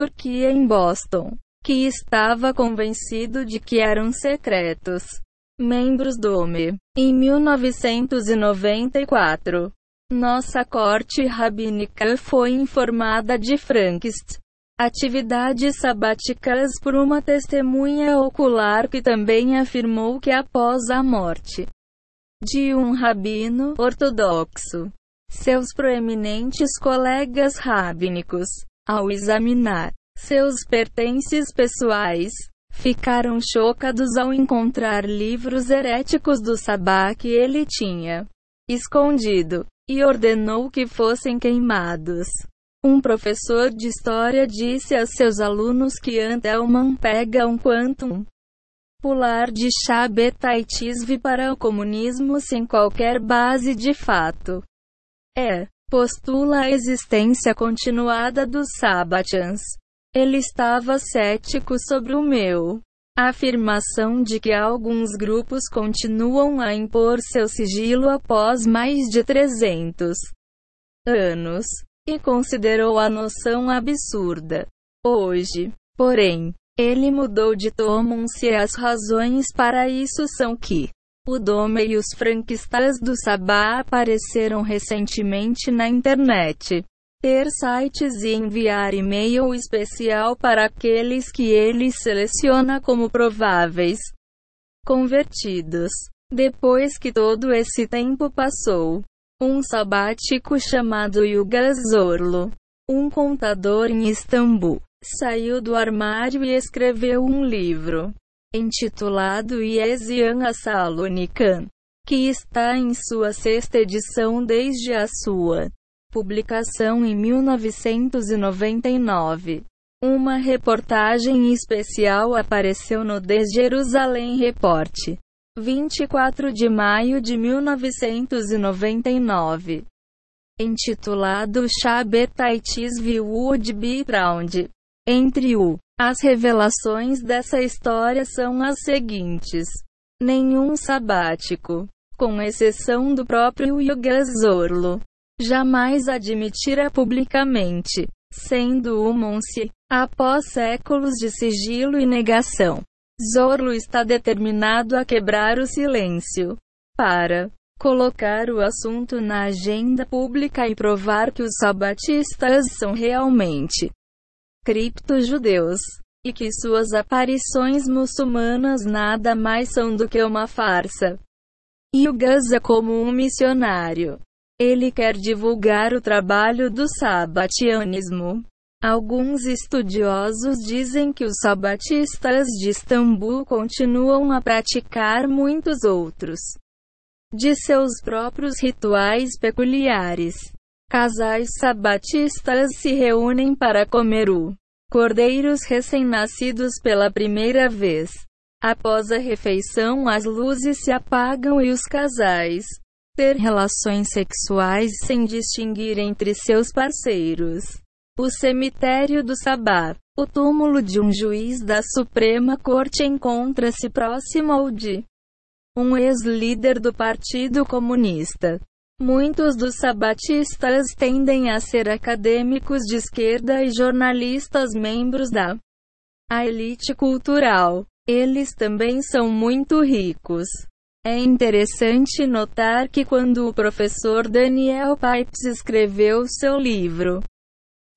Turquia em Boston, que estava convencido de que eram secretos. Membros do OME. Em 1994, nossa corte rabínica foi informada de Frankst atividades sabáticas por uma testemunha ocular que também afirmou que após a morte de um rabino ortodoxo, seus proeminentes colegas rabínicos, ao examinar seus pertences pessoais, ficaram chocados ao encontrar livros heréticos do sabá que ele tinha escondido, e ordenou que fossem queimados. Um professor de história disse a seus alunos que Antelman pega um quantum pular de Shabetaitisve para o comunismo sem qualquer base de fato. É, postula a existência continuada dos Sabbatians. Ele estava cético sobre o meu. A afirmação de que alguns grupos continuam a impor seu sigilo após mais de 300 anos e considerou a noção absurda. Hoje, porém, ele mudou de tom se as razões para isso são que o Dome e os franquistas do Sabá apareceram recentemente na internet. Ter sites e enviar e-mail especial para aqueles que ele seleciona como prováveis convertidos. Depois que todo esse tempo passou, um sabático chamado Yuga Zorlo, um contador em Istambul, saiu do armário e escreveu um livro intitulado Yesian Asalonikan, que está em sua sexta edição desde a sua publicação em 1999. Uma reportagem especial apareceu no The Jerusalem Report 24 de maio de 1999. Intitulado Shabetaitis Would Be Round. Entre o. As revelações dessa história são as seguintes. Nenhum sabático, com exceção do próprio Yoga Zorlo, jamais admitira publicamente, sendo o Monse, após séculos de sigilo e negação, Zorlo está determinado a quebrar o silêncio para colocar o assunto na agenda pública e provar que os sabatistas são realmente cripto-judeus e que suas aparições muçulmanas nada mais são do que uma farsa. E o Gaza como um missionário. Ele quer divulgar o trabalho do sabatianismo Alguns estudiosos dizem que os sabatistas de Istambul continuam a praticar muitos outros de seus próprios rituais peculiares. Casais sabatistas se reúnem para comer o cordeiros recém-nascidos pela primeira vez. Após a refeição, as luzes se apagam e os casais ter relações sexuais sem distinguir entre seus parceiros. O cemitério do Sabá. O túmulo de um juiz da Suprema Corte encontra-se próximo ao de um ex-líder do Partido Comunista. Muitos dos sabatistas tendem a ser acadêmicos de esquerda e jornalistas membros da a elite cultural. Eles também são muito ricos. É interessante notar que quando o professor Daniel Pipes escreveu seu livro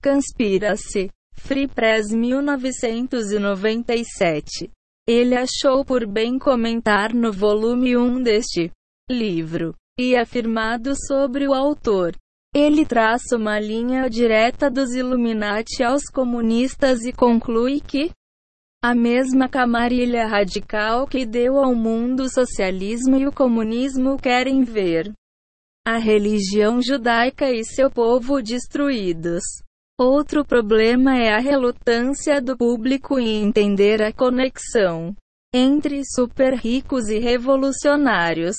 Conspiracy. Free Press 1997. Ele achou por bem comentar no volume 1 deste livro e afirmado sobre o autor. Ele traça uma linha direta dos Illuminati aos comunistas e conclui que a mesma camarilha radical que deu ao mundo o socialismo e o comunismo querem ver a religião judaica e seu povo destruídos. Outro problema é a relutância do público em entender a conexão entre super ricos e revolucionários.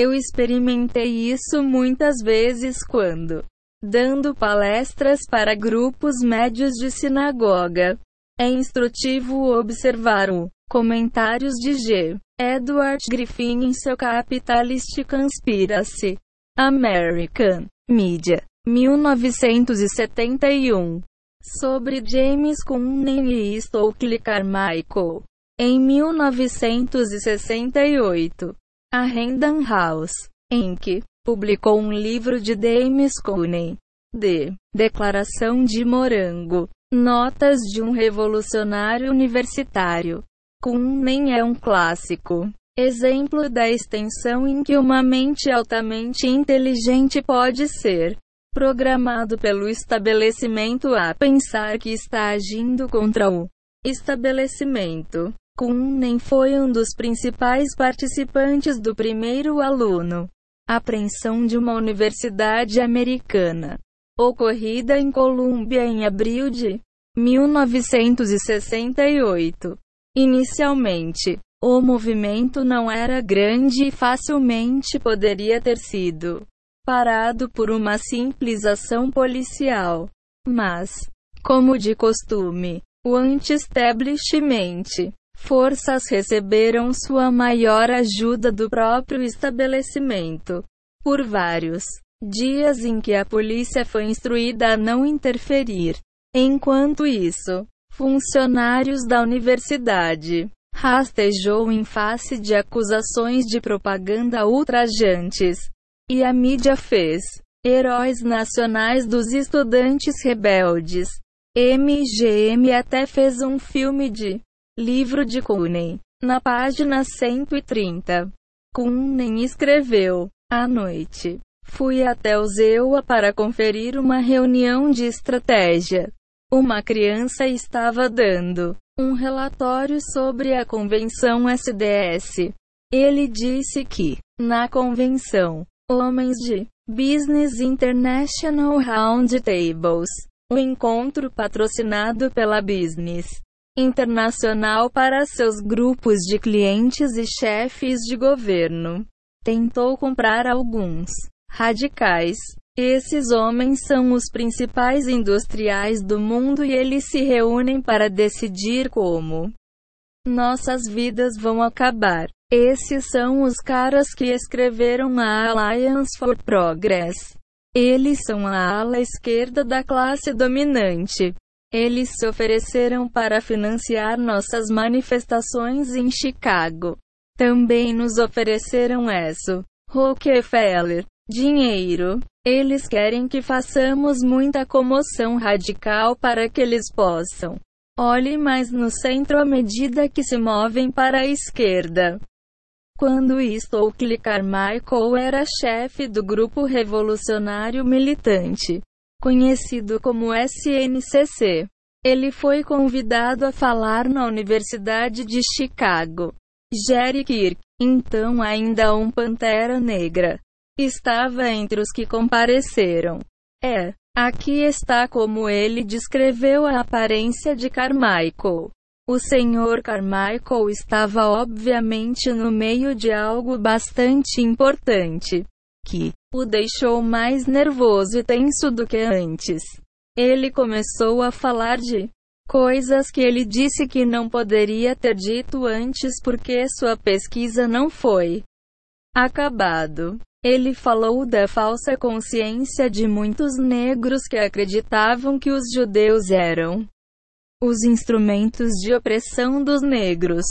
Eu experimentei isso muitas vezes quando dando palestras para grupos médios de sinagoga. É instrutivo observar o comentários de G. Edward Griffin em seu Capitalist Conspiracy American Media 1971 sobre James Cunning e Stokely Carmichael. Em 1968, a Random House, Inc., publicou um livro de James Cunning, de Declaração de Morango, Notas de um Revolucionário Universitário. Cunning é um clássico exemplo da extensão em que uma mente altamente inteligente pode ser programado pelo estabelecimento a pensar que está agindo contra o estabelecimento. Kuhn foi um dos principais participantes do primeiro aluno. Apreensão de uma universidade americana. Ocorrida em Colômbia em abril de 1968. Inicialmente, o movimento não era grande e facilmente poderia ter sido parado por uma simples ação policial. Mas, como de costume, o anti-establishment forças receberam sua maior ajuda do próprio estabelecimento. Por vários dias em que a polícia foi instruída a não interferir. Enquanto isso, funcionários da universidade rastejou em face de acusações de propaganda ultrajantes. E a mídia fez heróis nacionais dos estudantes rebeldes. MGM até fez um filme de livro de Cuney. Na página 130, Cuney escreveu: À noite, fui até o Zewa para conferir uma reunião de estratégia. Uma criança estava dando um relatório sobre a convenção SDS. Ele disse que, na convenção, homens de Business International Roundtables, o encontro patrocinado pela Business Internacional para seus grupos de clientes e chefes de governo, tentou comprar alguns radicais esses homens são os principais industriais do mundo e eles se reúnem para decidir como nossas vidas vão acabar. Esses são os caras que escreveram a Alliance for Progress. Eles são a ala esquerda da classe dominante. Eles se ofereceram para financiar nossas manifestações em Chicago. Também nos ofereceram isso. Rockefeller, dinheiro, eles querem que façamos muita comoção radical para que eles possam. Olhe mais no centro à medida que se movem para a esquerda. Quando Stokely Carmichael era chefe do grupo revolucionário militante, conhecido como SNCC, ele foi convidado a falar na Universidade de Chicago. Jerry Kirk, então ainda um pantera negra, Estava entre os que compareceram. É, aqui está como ele descreveu a aparência de Carmichael. O Sr. Carmichael estava obviamente no meio de algo bastante importante, que o deixou mais nervoso e tenso do que antes. Ele começou a falar de coisas que ele disse que não poderia ter dito antes porque sua pesquisa não foi acabado. Ele falou da falsa consciência de muitos negros que acreditavam que os judeus eram os instrumentos de opressão dos negros.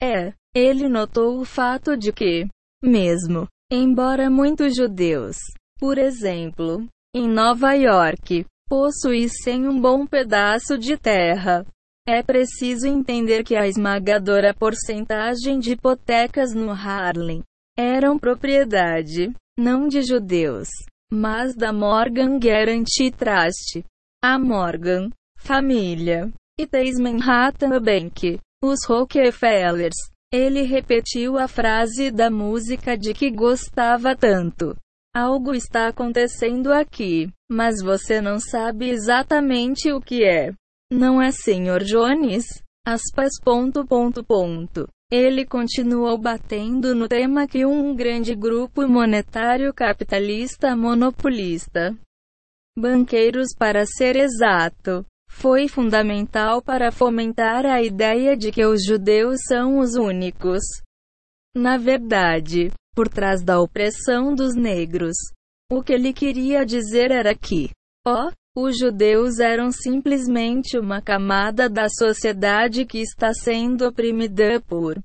É, ele notou o fato de que, mesmo, embora muitos judeus, por exemplo, em Nova York, possuíssem um bom pedaço de terra, é preciso entender que a esmagadora porcentagem de hipotecas no Harlem eram propriedade, não de judeus, mas da Morgan Guarantee Trust. A Morgan, família, e Thays Manhattan Bank, os Rockefellers. Ele repetiu a frase da música de que gostava tanto. Algo está acontecendo aqui, mas você não sabe exatamente o que é. Não é, Sr. Jones? Aspas, ponto, ponto, ponto. Ele continuou batendo no tema que um grande grupo monetário capitalista monopolista, banqueiros para ser exato, foi fundamental para fomentar a ideia de que os judeus são os únicos. Na verdade, por trás da opressão dos negros, o que ele queria dizer era que, ó, oh, Os judeus eram simplesmente uma camada da sociedade que está sendo oprimida por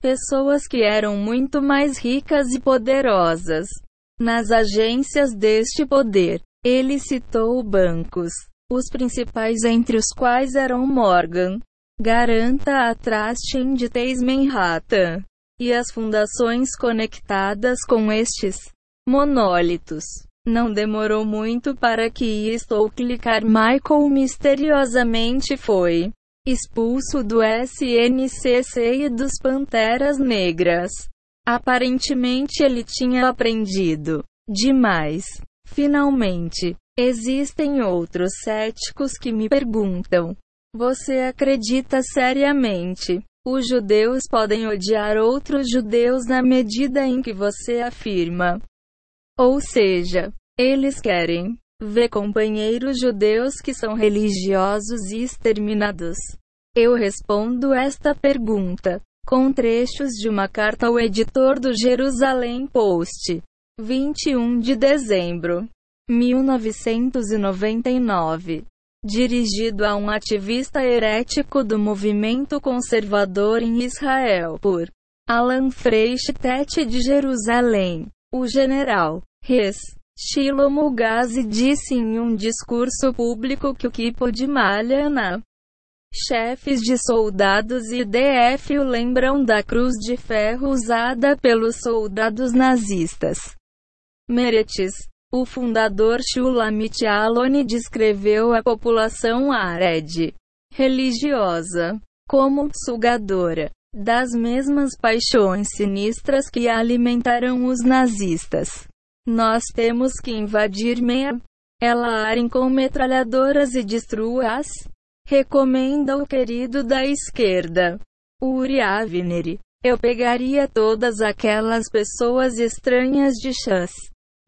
pessoas que eram muito mais ricas e poderosas. Nas agências deste poder, ele citou bancos, os principais entre os quais eram Morgan, Garanta a Trust Inditex Manhattan, e as fundações conectadas com estes monólitos. Não demorou muito para que estou clicar Michael misteriosamente foi expulso do SNCC e dos Panteras Negras. Aparentemente ele tinha aprendido demais. Finalmente, existem outros céticos que me perguntam: Você acredita seriamente? Os judeus podem odiar outros judeus na medida em que você afirma. Ou seja, eles querem ver companheiros judeus que são religiosos e exterminados. Eu respondo esta pergunta com trechos de uma carta ao editor do Jerusalém Post, 21 de dezembro 1999, dirigido a um ativista herético do movimento conservador em Israel por Alan Freistedt de Jerusalém. O general Res Shlomo Gazi disse em um discurso público que o Kipo de Malhana Chefes de soldados e DF o lembram da cruz de ferro usada pelos soldados nazistas. Meretz, o fundador Shulamit Aloni descreveu a população árabe religiosa como sugadora das mesmas paixões sinistras que alimentaram os nazistas. Nós temos que invadir Meia, ela arem com metralhadoras e destrua-as. Recomenda o querido da esquerda, Uri Avner. Eu pegaria todas aquelas pessoas estranhas de chás,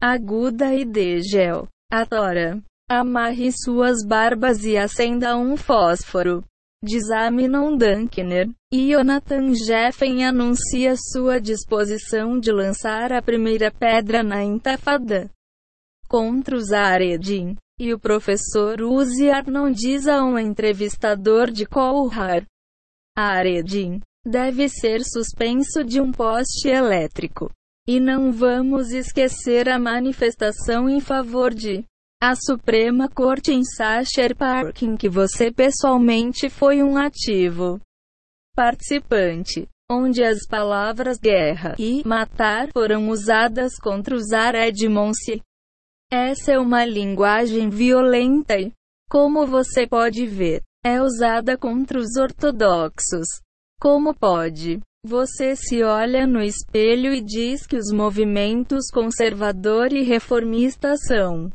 aguda e degel. Atora. Amarre suas barbas e acenda um fósforo. Diz Aminon Dankner. E Jonathan Jeffen anuncia sua disposição de lançar a primeira pedra na Intafada contra os Aredin. E o professor Uzi Arnon diz a um entrevistador de Kolhar: Aredin deve ser suspenso de um poste elétrico. E não vamos esquecer a manifestação em favor de a Suprema Corte em Sacher Park em que você pessoalmente foi um ativo participante, onde as palavras guerra e matar foram usadas contra os Aredmonsi. Essa é uma linguagem violenta e, como você pode ver, é usada contra os ortodoxos. Como pode? Você se olha no espelho e diz que os movimentos conservador e reformista são.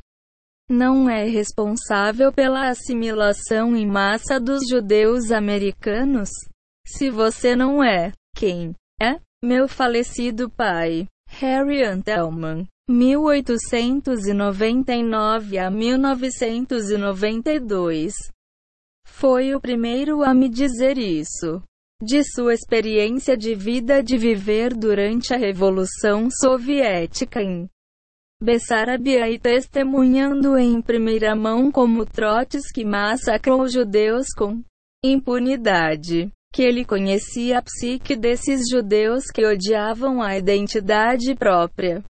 Não é responsável pela assimilação em massa dos judeus americanos? Se você não é, quem é? Meu falecido pai, Harry Antelman. 1899 a 1992. Foi o primeiro a me dizer isso. De sua experiência de vida de viver durante a Revolução Soviética em Bessarabia e testemunhando em primeira mão como Trotsky massacrou judeus com impunidade. Que ele conhecia a psique desses judeus que odiavam a identidade própria.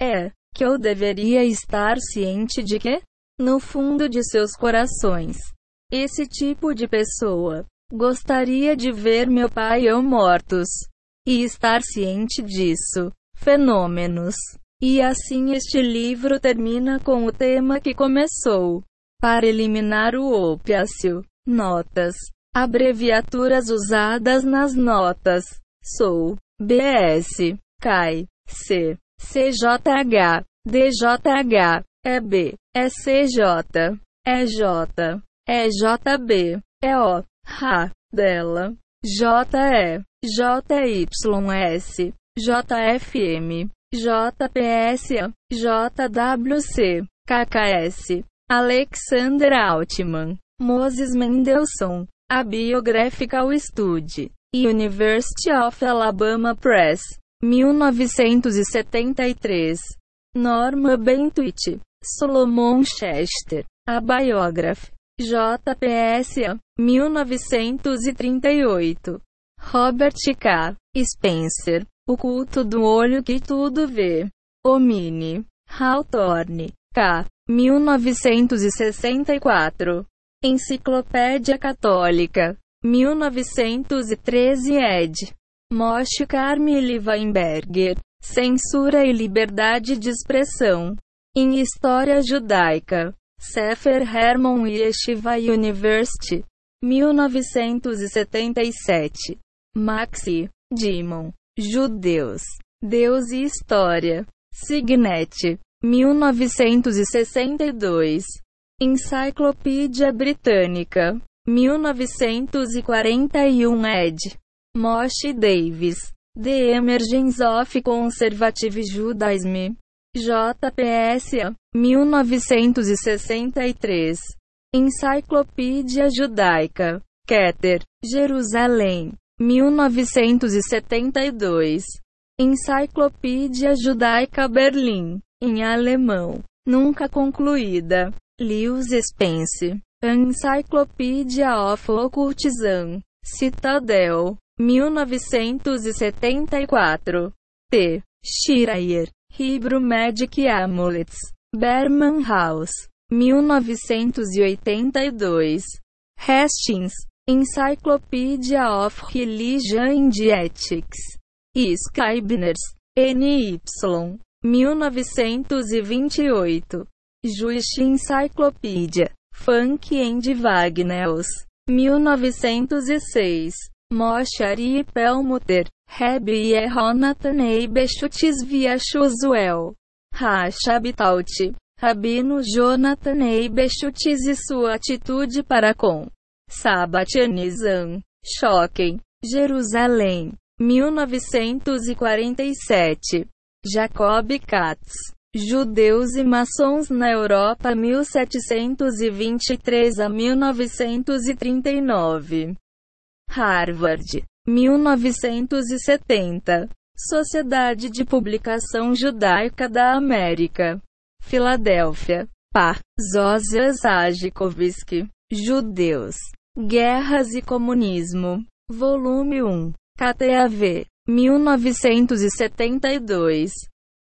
É que eu deveria estar ciente de que, no fundo de seus corações, esse tipo de pessoa gostaria de ver meu pai ou mortos. E estar ciente disso. Fenômenos. E assim este livro termina com o tema que começou. Para eliminar o opiáceo. Notas. Abreviaturas usadas nas notas. Sou. BS. CAI. C. CJH, DJH, EB, ECJ, EJ, EJB, EO, RA, dela, JE, JYS, JFM, JPS, JWC, KKS, Alexander Altman, Moses Mendelssohn, A Biographical Study, University of Alabama Press, 1973. Norma Bentuit. Solomon Chester. A Biography. JPS. 1938. Robert K. Spencer. O culto do olho que tudo vê. Omni. Hawthorne. K. 1964. Enciclopédia Católica. 1913 ed. Moshe Carmel Weinberger. Censura e liberdade de expressão. Em História Judaica. Sefer Hermon Yeshiva University. 1977. Maxi. Dimon. Judeus. Deus e História. Signet. 1962. Enciclopédia Britânica. 1941 ed. Moshe Davis. The Emergence of Conservative Judaism. JPS. 1963. Enciclopédia Judaica. Keter. Jerusalém. 1972. Enciclopédia Judaica Berlim. Em alemão. Nunca concluída. Lewis Spence. Encyclopedia of Occultism. Citadel. 1974. T. Schreier. Hebrew Magic Amulets. Berman House. 1982. Hastings. Encyclopedia of Religion and Ethics. Scribners. N.Y. 1928. Jewish Encyclopedia. Funk and Wagners. 1906. Moshe Ari Rebbe Yehonatan Eibeshutis via Shuzuel. Rashabitaut. Rabino Jonathan Eibeshutis e sua atitude para com Sabatianizam. Choquem. Jerusalém. 1947. Jacob Katz. Judeus e maçons na Europa 1723 a 1939. Harvard. 1970. Sociedade de Publicação Judaica da América. Filadélfia. Par. Zosias Ajikovsky. Judeus. Guerras e Comunismo. Volume 1. KTAV. 1972.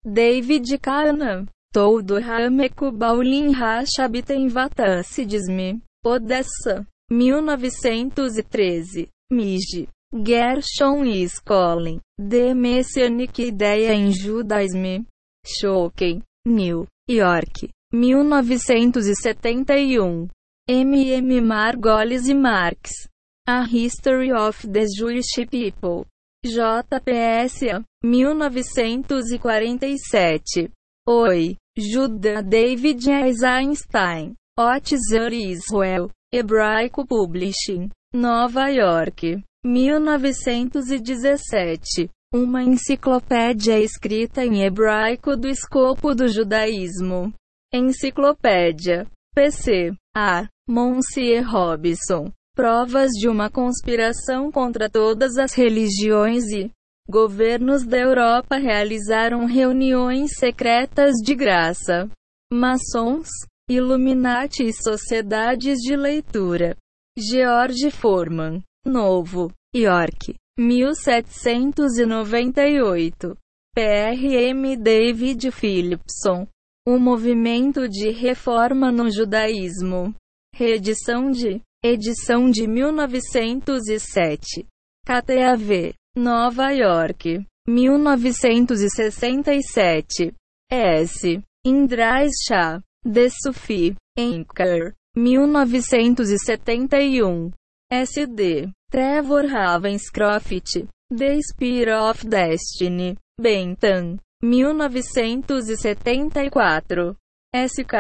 David Kahneman. Todo Rameku Baulin Rashabiten Vatassidisme. Odessa. 1913. Miji. Gershon e Skolin. The Messianic Ideia em Judaism. Shoken. New York. 1971. M. M. Margolis e Marx. A History of the Jewish People. JPS. 1947. Oi. Judah David Eisenstein. Otzer Israel. Hebraico Publishing. Nova York. 1917. Uma enciclopédia escrita em hebraico do escopo do judaísmo. Enciclopédia. PC. A. Monsieur Robson. Provas de uma conspiração contra todas as religiões e governos da Europa realizaram reuniões secretas de graça. Maçons, Illuminati e sociedades de leitura. George Foreman. Novo York. 1798. PRM David Philipson. O movimento de reforma no judaísmo. Reedição de edição de 1907. KTAV. Nova York. 1967. S. Indrais Shah. De Sufi. Anchor. 1971. SD. Trevor Ravenscroft. The Spear of Destiny. Bentham. 1974. SK.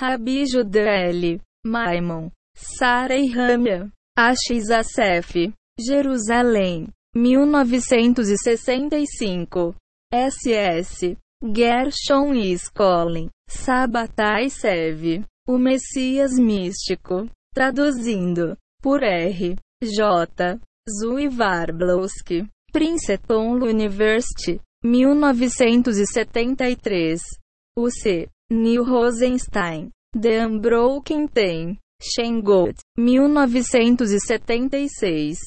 Rabi Judel. Maimon. Sara e Ramia. Axiz Asef. Jerusalém. 1965. SS. Gershon e Skolin. Sabatai Sev. O Messias Místico. Traduzindo. Por R. J. Zui Warblowski. Princeton University. 1973. UC. Neil Rosenstein. The Unbroken Ten. Shengot, 1976.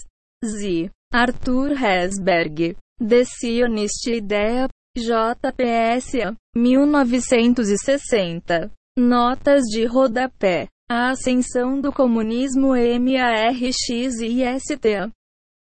Z. Arthur Hesberg. The Zionist Idea. JPS. 1960. Notas de rodapé. A ascensão do comunismo MARXIST.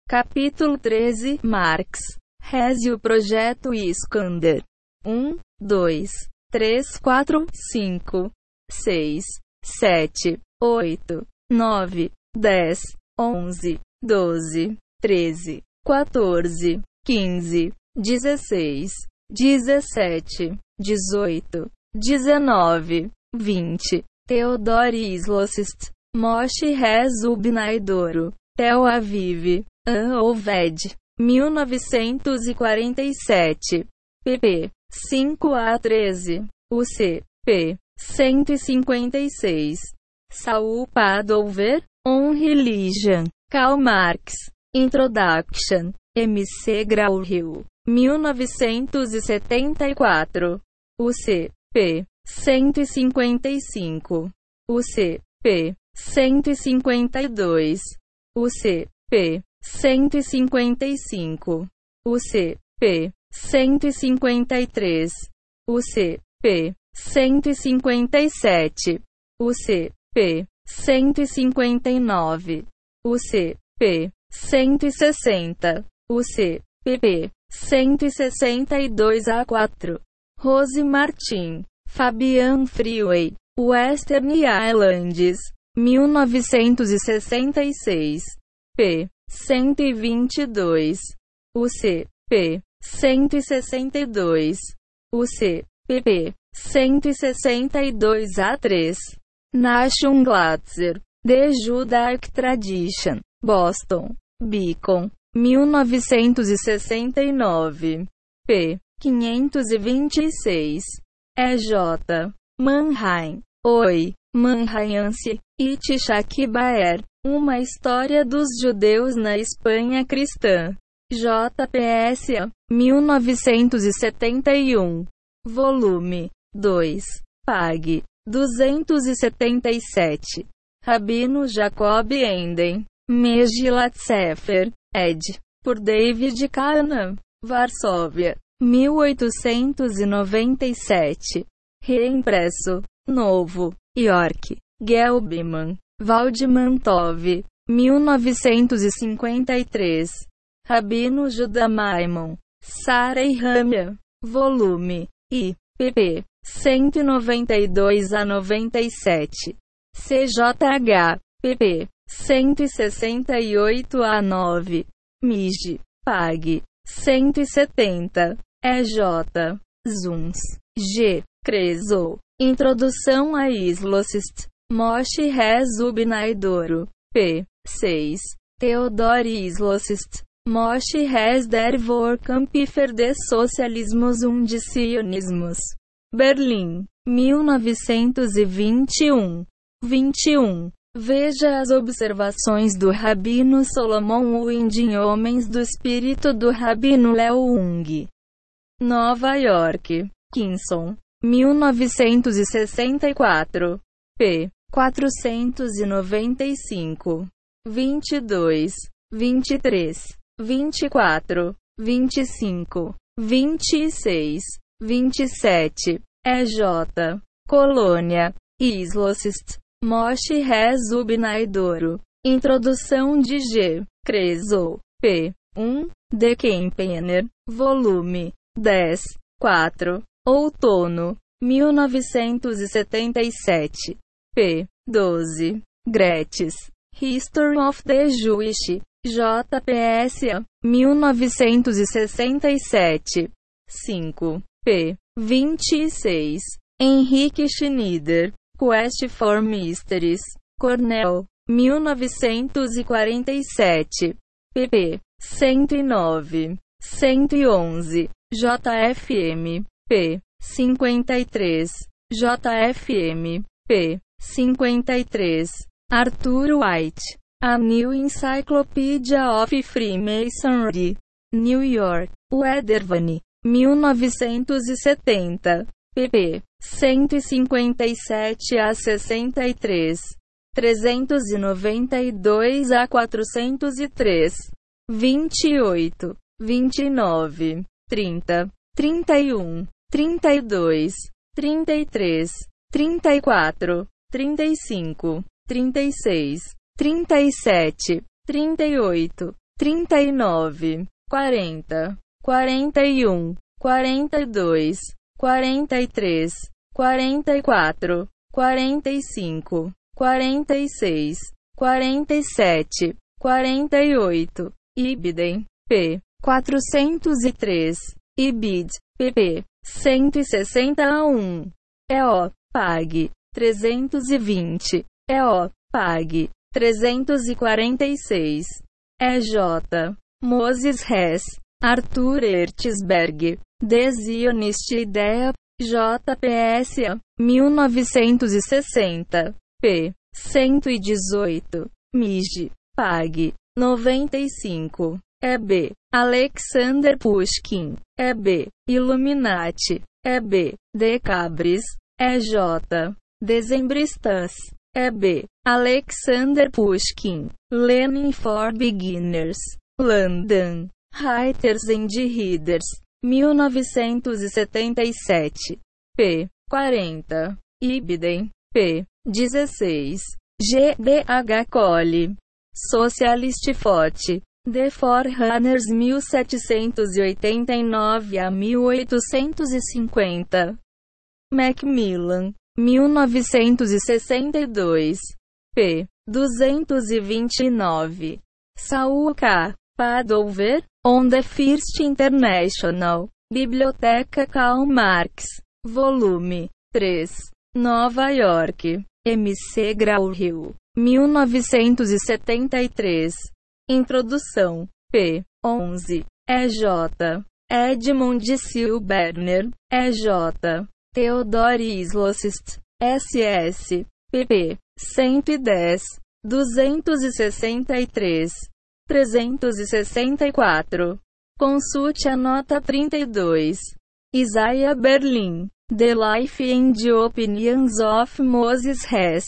Capítulo 13 Marx. Reze o projeto Iskander. 1, 2, 3, 4, 5, 6, 7, 8, 9, 10, 11, 12, 13, 14, 15, 16, 17, 18, 19, 20. Theodore Islosist, Moshe Rezubnaidoro, Tel Aviv, An Oved, 1947, pp. 5 a 13, UC, p. 156. Saul Padover, On Religion, Karl Marx, Introduction, MC Grauhill, 1974. UC, p. 155. UC, p. 152. UC, p. 155. UC, p. 153. UC, p. 157. UC, p. 159. UC, p. 160. UC, pp. 162 a 4. Rose Martin. Fabian Freeway. Western Islands. 1966. P. 122. UC. P. 162. UC. pp. 162 a 3. Nashon Glatzer. The Judaic Tradition. Boston. Beacon. 1969. P. 526. EJ. Mannheim. Oi. Mannheimense. Itishak Baer. Uma história dos judeus na Espanha cristã. JPS. 1971. Volume 2. Pag. 277. Rabino Jacob Enden. Megilat Sefer. Ed. Por David Kahneman. Varsóvia. 1897. Reimpresso. Novo. York. Gelbman. Valdemantov. 1953. Rabino Judah Maimon. Sara e Ramia. Volume. I. pp. 192 a 97. CJH. pp. 168 a 9. MIG. PAG. 170. EJ. Zuns. G. Creso. Introdução a Islocist. Moshe Rezubnaidoro. P. 6. Theodore Islocist. Moshe Rez der Vorkämpfer des Sozialismus und des Sionismus. Berlim. 1921. 21. Veja as observações do Rabino Solomon Wind em Homens do Espírito do Rabino Leo Ung. Nova York. Kinson. 1964. P. 495. 22. 23. 24. 25. 26. 27. EJ. Colônia. Islocist. Moshe Rezubnaidoro. Introdução de G. Creso. P. 1. De Kempener. Volume 10. 4. Outono. 1977. P. 12. Gretz. History of the Jewish. JPS. 1967. 5. P. 26. Henrique Schneider. Quest for Mysteries. Cornell. 1947. pp. 109. 111. JFM. P. 53. JFM. P. 53. Arthur White. A New Encyclopedia of Freemasonry. New York. Weathervane. 1970. pp. 157 a 63, 392 a 403, 28, 29, 30, 31, 32, 33, 34, 35, 36, 37, 38, 39, 40, 41, 42, 43, 44, 45, 46, 47, 48, Ibidem, p. 403, Ibid, pp. 161, EO, PAG, 320, EO, PAG, 346, EJ, Moses Hess, Arthur Ertzberg, The Zionist Idea, JPS, 1960, p. 118, MIG, PAG, 95, EB, Alexander Pushkin, EB, Illuminati, EB, Decabris, EJ, Dezembristas, EB, Alexander Pushkin, Lenin for Beginners, London, Writers and Readers, 1977, p. 40, Ibidem, p. 16, GBH Cole, Socialist Fote, The Forerunners 1789 a 1850, Macmillan, 1962, p. 229, Saul K. Padover, On the First International, Biblioteca Karl Marx, volume 3, Nova York, MC Grau Rio, 1973. Introdução, p. 11, EJ, Edmund Silberner, EJ, Theodore Islosist, SS, pp. 110, 263. 364. Consulte a nota 32. Isaiah Berlin. The Life and Opinions of Moses Hess.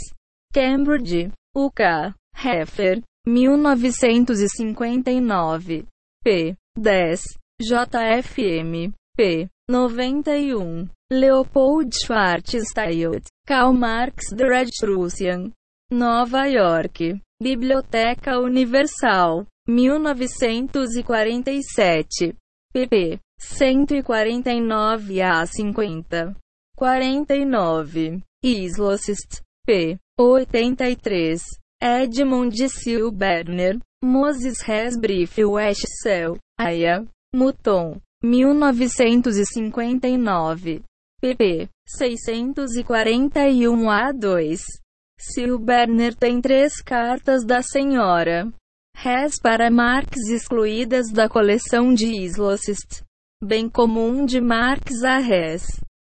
Cambridge. UK. Heffer. 1959. p. 10. JFM. p. 91. Leopold Schwarzschild. Karl Marx The Red Russian. Nova York. Biblioteca Universal, 1947. pp. 149 a 50. 49. Islosist, p. 83. Edmund Silberner, Moses Hesbrief Westcell, Aya, Muton, 1959. pp. 641 a 2. Silberner tem três cartas da senhora Hess para Marx excluídas da coleção de Islosist, bem comum de Marx a Hess.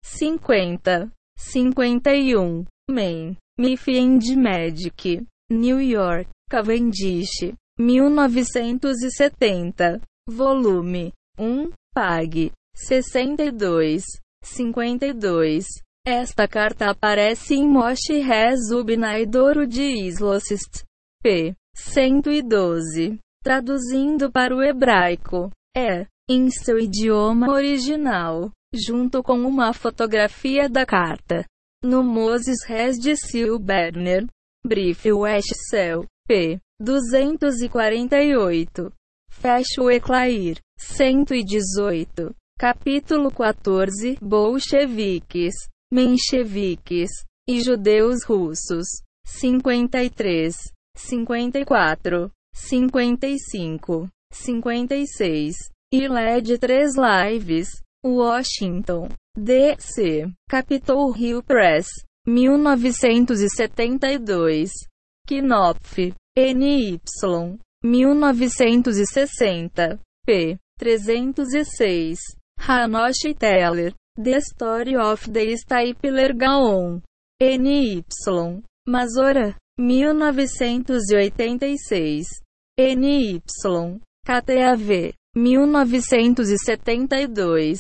50. 51. Main. Miffy and Magic. New York. Cavendish. 1970. Volume 1. Pag. 62. 52. Esta carta aparece em Moshe Rezubnaidoro de Islosist. p. 112. Traduzindo para o hebraico. É, em seu idioma original, junto com uma fotografia da carta. No Moses Rez de Silberner. Brief West Cell. p. 248. Fecha o Eclair. 118. Capítulo 14 Bolcheviques mencheviques e judeus russos. 53, 54, 55, 56. E LED 3 Lives. Washington, D.C. Capitol Hill Press. 1972. Knopf. N.Y. 1960. P. 306. Hanoshi Teller. The Story of the Stapler Gaon. N.Y. Mazora. 1986. N.Y. KTAV. 1972.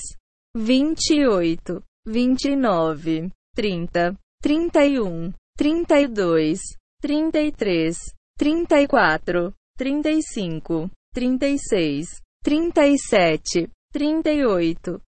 28. 29, 30, 31, 32, 33, 34, 35, 36, 37, 38,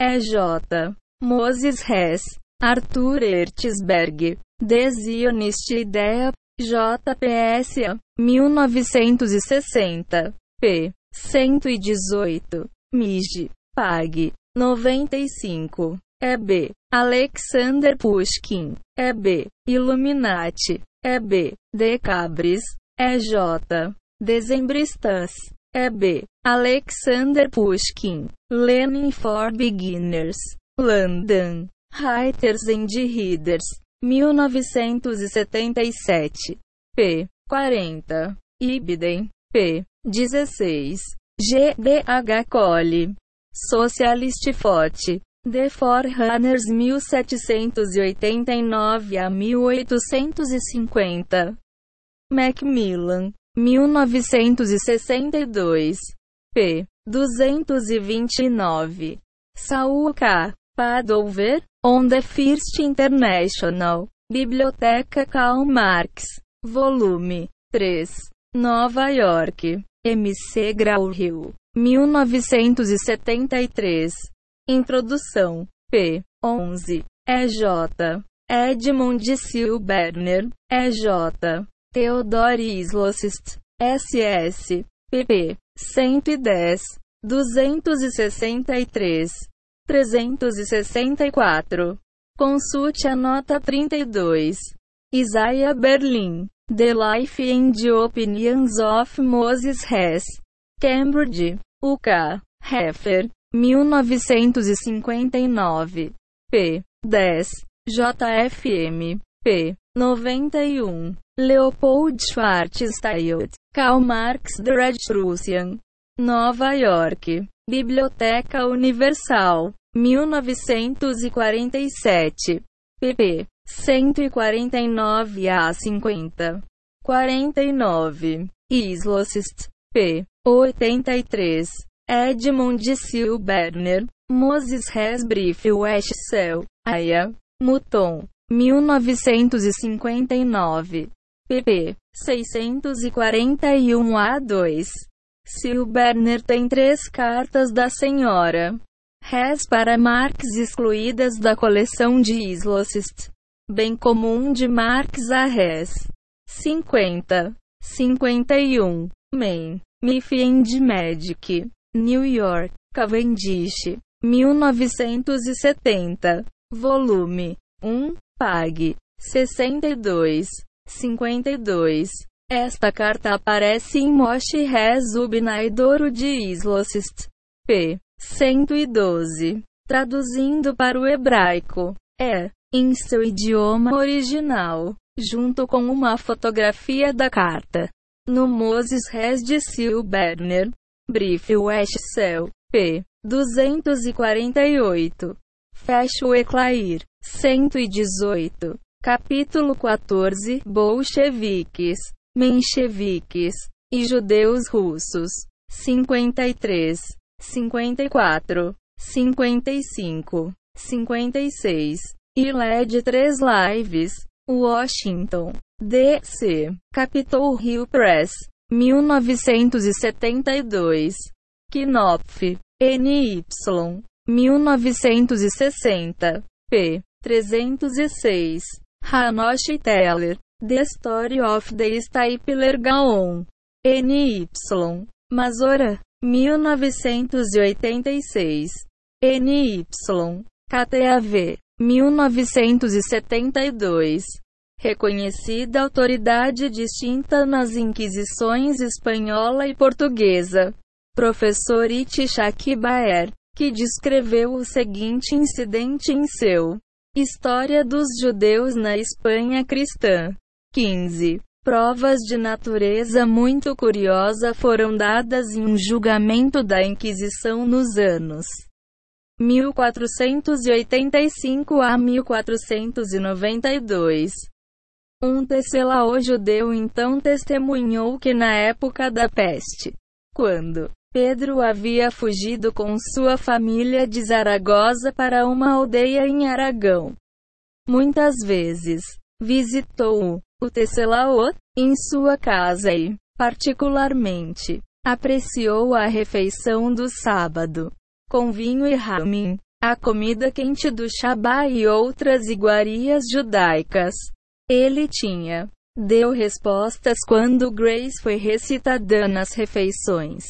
EJ, Moses Hess, Arthur Ertzberg, Desionist Ideia, JPS, 1960, p. 118, MIG, PAG, 95, EB, Alexander Pushkin, EB, Illuminati, EB, Decabris, EJ, Dezembristas, EB, Alexander Pushkin, Lenin for Beginners, London, Writers and Readers, 1977, p. 40, Ibidem, p. 16, GBH Cole, Socialist Forte, The Forerunners 1789 a 1850, Macmillan, 1962, p. 229, Saul K. Padover, On the First International, Biblioteca Karl Marx, volume 3, Nova York, MC Grau-Hill, 1973. Introdução, p. 11, EJ, Edmund Silberner, EJ, Theodore Islosist, SS, pp. 110, 263, 364. Consulte a nota 32. Isaiah Berlin, The Life and Opinions of Moses Hess, Cambridge, UK, Heffer, 1959, p. 10, JFM, p. 91. Leopold Schwarzschild, Karl Marx Red Russian, Nova York, Biblioteca Universal, 1947, pp. 149 a 50. 49. Islosist, p. 83. Edmund Silberner, Moses Hesbrief Westcell, Aya, Muton, 1959, pp. 641 a 2. Silberner tem três cartas da senhora. Hess para Marx excluídas da coleção de Islosist, bem comum de Marx a Hess. 50, 51, Main, Miffy and Magic, New York, Cavendish, 1970, volume 1, Pag, 62, 52. Esta carta aparece em Moshe Rezubnaidoro de Islosist, p. 112. Traduzindo para o hebraico, é, em seu idioma original, junto com uma fotografia da carta. No Moses Res de Silberner, Brief West Cell, p. 248. Fecha o Eclair, 118. Capítulo 14 Bolcheviques, Mencheviques e Judeus Russos. 53, 54, 55, 56. E LED 3 Lives, Washington, D.C. Capitol Hill Press, 1972. Knopf, N.Y. 1960. p. 306. Hanoshi Teller, The Story of the Stapler Gaon. N.Y. Mazora, 1986. N.Y. KTAV, 1972. Reconhecida autoridade distinta nas Inquisições espanhola e portuguesa. Professor Itishak Baer, que descreveu o seguinte incidente em seu História dos judeus na Espanha cristã. 15. Provas de natureza muito curiosa foram dadas em um julgamento da Inquisição nos anos 1485 a 1492. Um tecelao judeu então testemunhou que na época da peste, quando Pedro havia fugido com sua família de Zaragoza para uma aldeia em Aragão, muitas vezes visitou o tecelao em sua casa e, particularmente, apreciou a refeição do sábado com vinho e ramin, a comida quente do Shabá e outras iguarias judaicas. Ele tinha deu respostas quando Grace foi recitada nas refeições,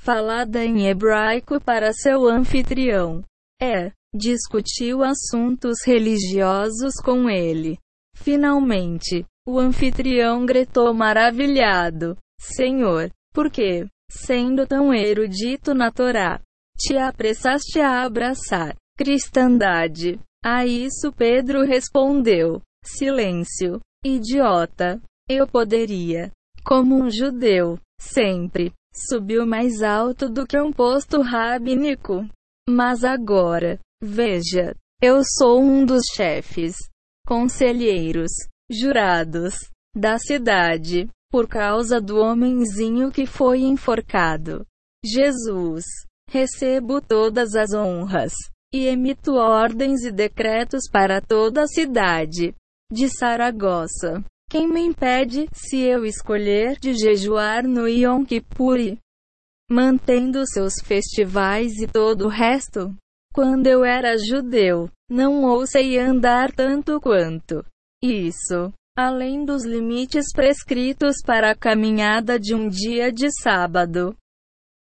falada em hebraico para seu anfitrião. É, discutiu assuntos religiosos com ele. Finalmente, o anfitrião gritou maravilhado: Senhor, por que, sendo tão erudito na Torá, te apressaste a abraçar cristandade. A isso Pedro respondeu: Silêncio, idiota. Eu poderia, como um judeu, sempre subiu mais alto do que um posto rabínico. Mas agora, veja, eu sou um dos chefes, conselheiros, jurados da cidade, por causa do homenzinho que foi enforcado. Jesus recebo todas as honras, e emito ordens e decretos para toda a cidade de Saragossa. Quem me impede, se eu escolher, de jejuar no Yom Kippur, mantendo seus festivais e todo o resto? Quando eu era judeu, não ousei andar tanto quanto isso, além dos limites prescritos para a caminhada de um dia de sábado.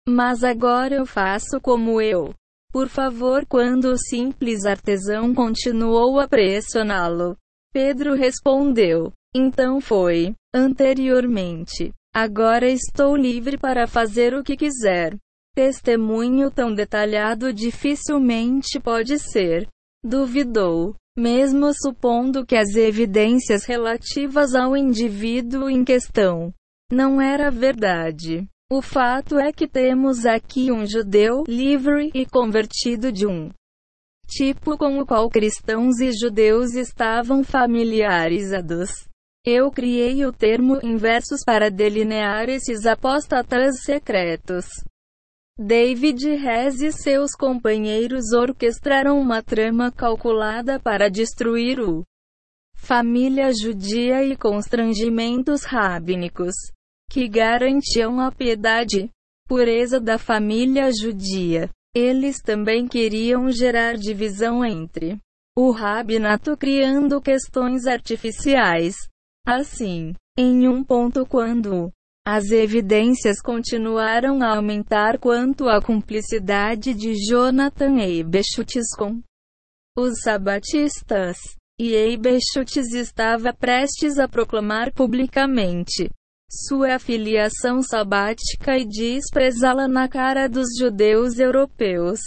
Mas agora eu faço como eu. Por favor, quando o simples artesão continuou a pressioná-lo, Pedro respondeu: Então foi. Anteriormente. Agora estou livre para fazer o que quiser. Testemunho tão detalhado dificilmente pode ser. Duvidou, mesmo supondo que as evidências relativas ao indivíduo em questão não era verdade. O fato é que temos aqui um judeu livre e convertido de um tipo com o qual cristãos e judeus estavam familiarizados. Eu criei o termo inversos para delinear esses apóstatas secretos. David Rez e seus companheiros orquestraram uma trama calculada para destruir o família judia e constrangimentos rabínicos que garantiam a piedade, pureza da família judia. Eles também queriam gerar divisão entre o rabinato criando questões artificiais. Assim, em um ponto quando as evidências continuaram a aumentar quanto à cumplicidade de Jonathan Eibeschutz com os sabatistas, e Eibeschutz estava prestes a proclamar publicamente sua afiliação sabática e desprezá-la na cara dos judeus europeus.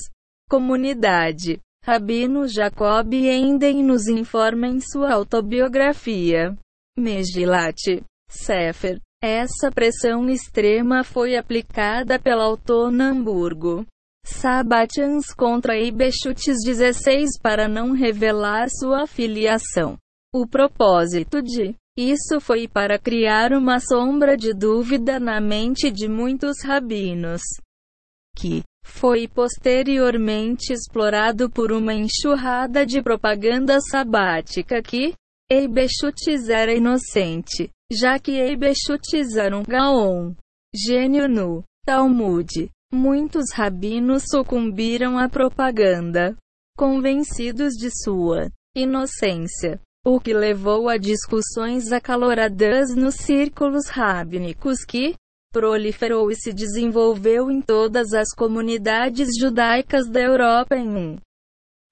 Comunidade. Rabino Jacob Enden nos informa em sua autobiografia. Megilat. Sefer. Essa pressão extrema foi aplicada pela autor Hamburgo. Sabatians contra Ibechutes 16 para não revelar sua afiliação. O propósito de isso foi para criar uma sombra de dúvida na mente de muitos rabinos, que foi posteriormente explorado por uma enxurrada de propaganda sabática que Eibeschutz era inocente, já que Eibeschutz era um gaon, gênio no Talmud. Muitos rabinos sucumbiram à propaganda, convencidos de sua inocência o que levou a discussões acaloradas nos círculos rabínicos que proliferou e se desenvolveu em todas as comunidades judaicas da Europa em um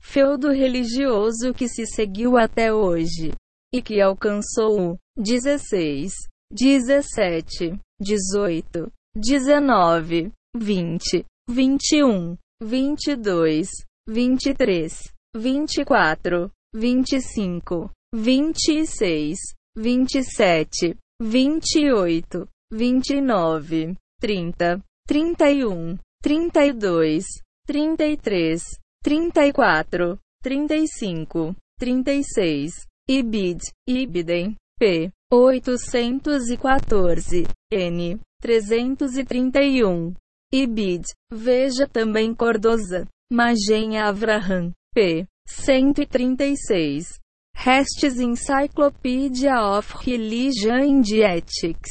feudo religioso que se seguiu até hoje e que alcançou o 16, 17, 18, 19, 20, 21, 22, 23, 24, 25, 26, 27, 28, 29, 30, 31, 32, 33, 34, 35, 36, IBID, IBIDEM, P, 814, N, 331, IBID, veja também Cordoza, Magen Avraham, P, 136. Restes Encyclopedia of Religion and Ethics.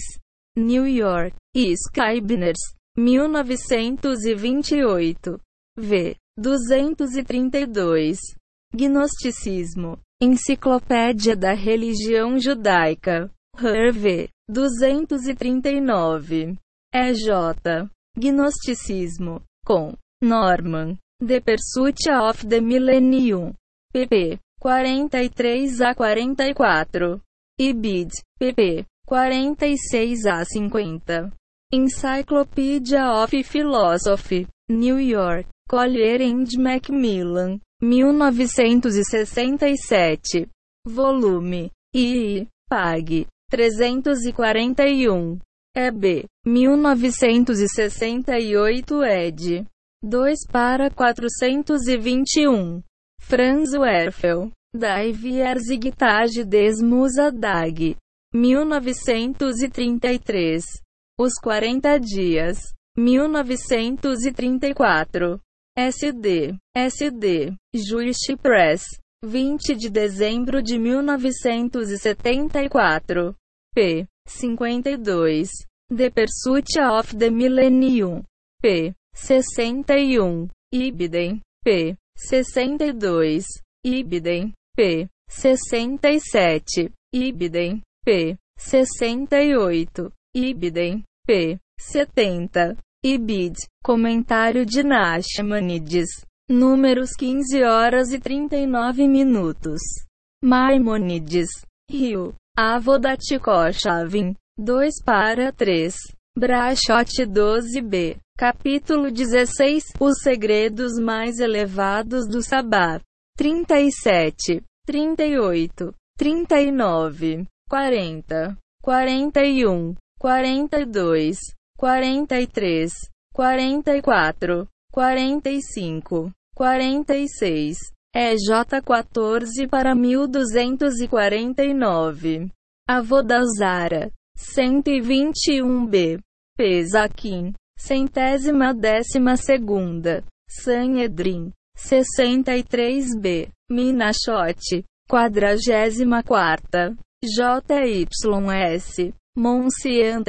New York. Scribners. 1928. V. 232. Gnosticismo. Enciclopédia da Religião Judaica. Hervé. 239. EJ. Gnosticismo. Com. Norman. The Pursuit of the Millennium. pp. 43 a 44. IBID. pp. 46 a 50. Encyclopedia of Philosophy. New York. Collier and Macmillan. 1967. Volume. II. Pag. 341. EB. 1968 ed. 2 para 421. Franz Werfel. Die Erzigtage des Musadag. 1933. Os 40 Dias. 1934. SD. SD. Juice Press. 20 de dezembro de 1974. P. 52. The Pursuit of the Millennium. P. 61. Ibidem. P. 62. Ibidem. P. 67. Ibidem. P. 68. Ibidem. P. 70. Ibid. Comentário de Nachmanides. Números 15 horas e 39 minutos. Maimonides. Rio. Avodatikoshavin. 2 para 3. Brachot 12b. Capítulo 16 Os segredos mais elevados do Sabá. 37, 38, 39, 40, 41, 42, 43, 44, 45, 46. EJ 14 para 1249. Avodazara. 121b. Pesaquim. Centésima décima segunda. Sanhedrin. 63b. Minachote. Quadragésima quarta. JYS. Monsian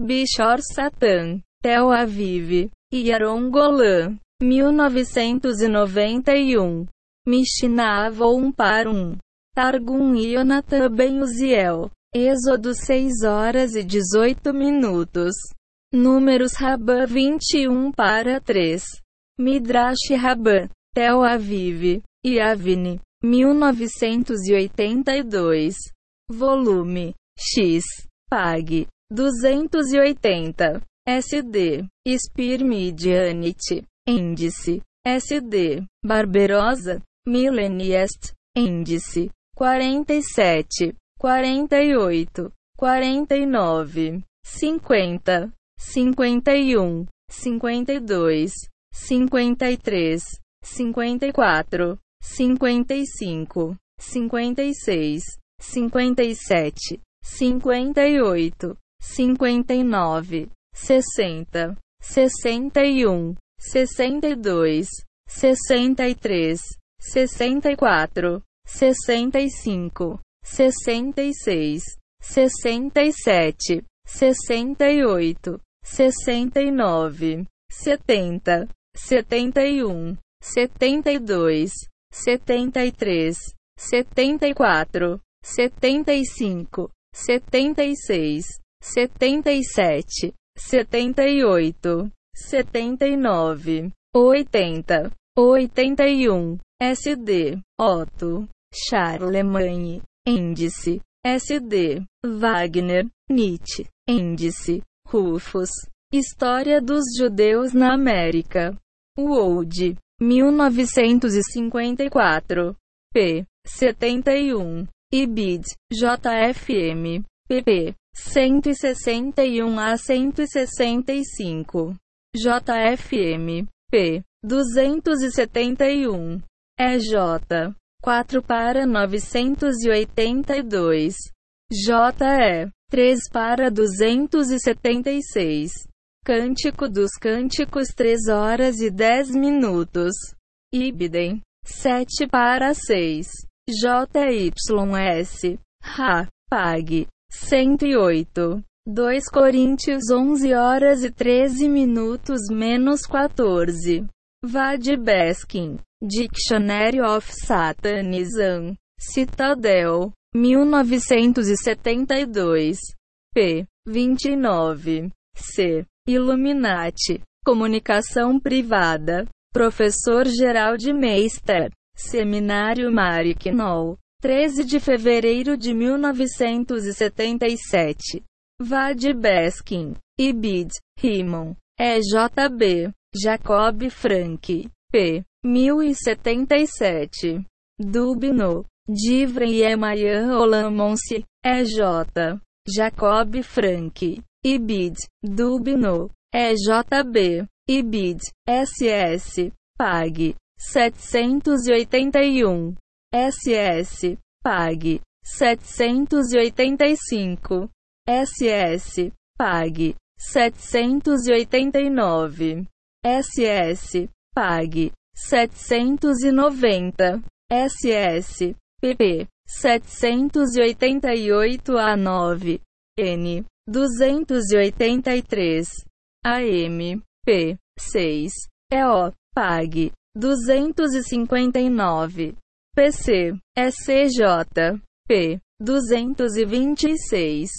Bichor Satan. Tel Aviv. Yaron Golan. 1991. Mishnah Avon par 1. Targum Yonatan Ben Uziel. Êxodo 6 horas e 18 minutos. Números Rabã 21 para 3. Midrash Rabã, Tel Aviv, Yavne, 1982. Volume X, Pag, 280. SD, Spir Midianite, Índice, SD, Barberosa, Millenniest, Índice, 47, 48, 49, 50 cinquenta. e um, cinquenta e dois, cinquenta e três, cinquenta e quatro, cinquenta e cinco, cinquenta e seis, cinquenta e sete, cinquenta e oito, cinquenta e nove, sessenta, sessenta e um, sessenta e dois, sessenta e três, sessenta e quatro, sessenta e cinco, sessenta e seis, sessenta e sete, sessenta e oito sessenta e nove, setenta, setenta e um, setenta e dois, setenta e três, setenta e quatro, setenta e cinco, setenta e seis, setenta e sete, setenta e oito, setenta e nove, oitenta, oitenta e um, SD, Otto, Charlemagne, índice, SD, Wagner, Nietzsche, índice, Rufus. História dos Judeus na América. Wold. 1954. p. 71, IBID, JFM, pp. 161 a 165, JFM, p. 271, EJ, 4 para 982, JE, 3 para 276. Cântico dos Cânticos 3 horas e 10 minutos. Ibidem 7 para 6. JYS. Ra. Pag. 108. 2 Coríntios 11 horas e 13 minutos menos 14. Vad Beskin. Dictionary of Satanism. Citadel. 1972. P. 29. C. Illuminati. Comunicação privada. Professor Gerald Meister. Seminário Mariknol. 13 de fevereiro de 1977. Vad Beskin. Ibid. Rimon. EJB. Jacob Frank. P. 1077. Dubno. Divre e Emayan Olamonsi. EJ. Jacob Frank. Ibid. Dubno. EJB. Ibid. SS. Pag. 781. SS. Pag. 785. SS. Pag. 789. SS. Pag. 790. SS. pp. 788 a 9. N. 283. AM. P. 6. EO. PAG. 259. PC. SCJ. P. 226.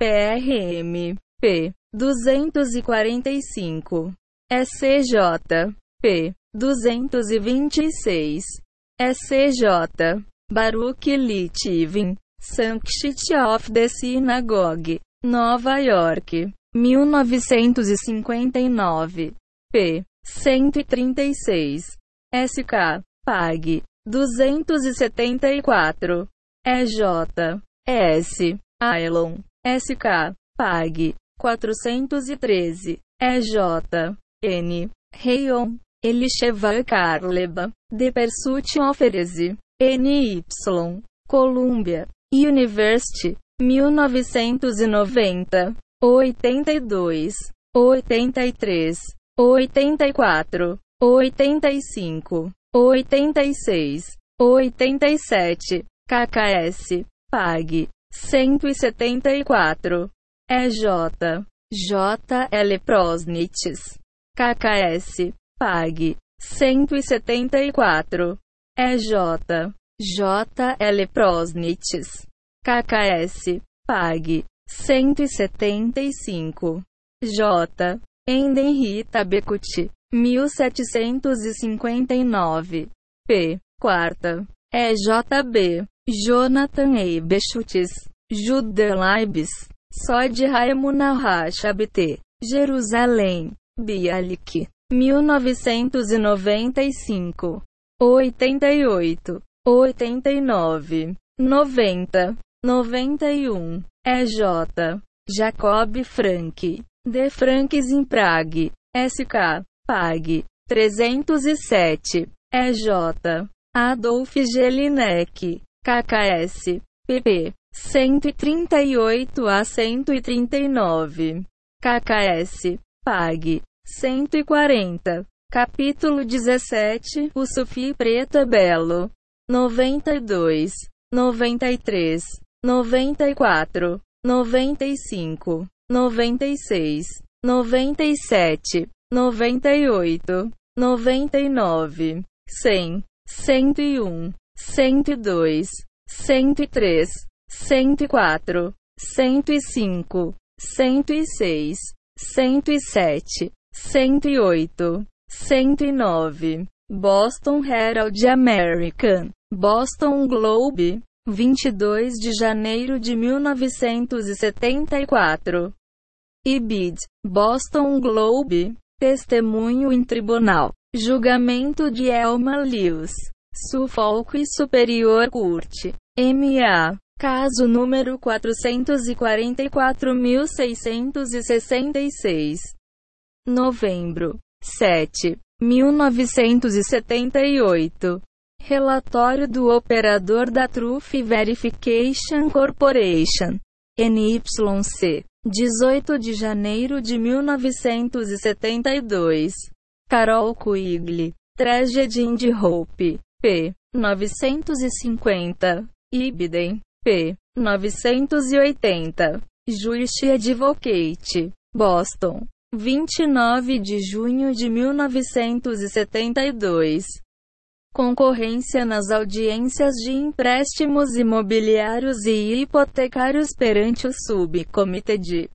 PRM. P. 245. SCJ. P. 226. SCJ. Baruch Litivin. Sanctity of the Synagogue. Nova York. 1959. P. 136. SK. PAG. 274. EJ. S. Ailon. SK. PAG. 413. EJ. N. Reion. Elisheva Carleba. De Persut Ofereze. NY. Columbia. University. 1990. 82. 83. 84. 85. 86. 87. KKS. PAG. 174. EJ. JL Prosnits. KKS. PAG. 174. EJ. JL Prosnits. KKS. PAG. 175. J. Endenrita Becuti. 1759. P. Quarta. EJB. Jonathan Ebeschutes. Judelibes. Sod Raimunahach BT. Jerusalém. Bialik. 1995. 88. 89. 90. 91. EJ. Jacob Frank. De Franks em Prague. SK. PAG. 307. EJ. Adolf Gelinek. KKS. PP. 138 a 139. KKS. PAG. 140. Capítulo 17. O Sufi Preto é Belo. 92. 93. 94. 95. 96. 97. 98. 99. 100. 101. 102. 103. 104. 105. 106. 107. 108. 109. Boston Herald American. Boston Globe. 22 de janeiro de 1974. Ibid. Boston Globe. Testemunho em tribunal. Julgamento de Elma Lewis. Suffolk e Superior Court. MA. Caso número 444.666. Novembro 7. 1978. Relatório do operador da Truth Verification Corporation. NYC. 18 de janeiro de 1972. Carol Quigley. Tragedy de Hope. P. 950. Ibden. P. 980. Juice Advocate. Boston. 29 de junho de 1972. Concorrência nas audiências de empréstimos imobiliários e hipotecários perante o Subcomitê de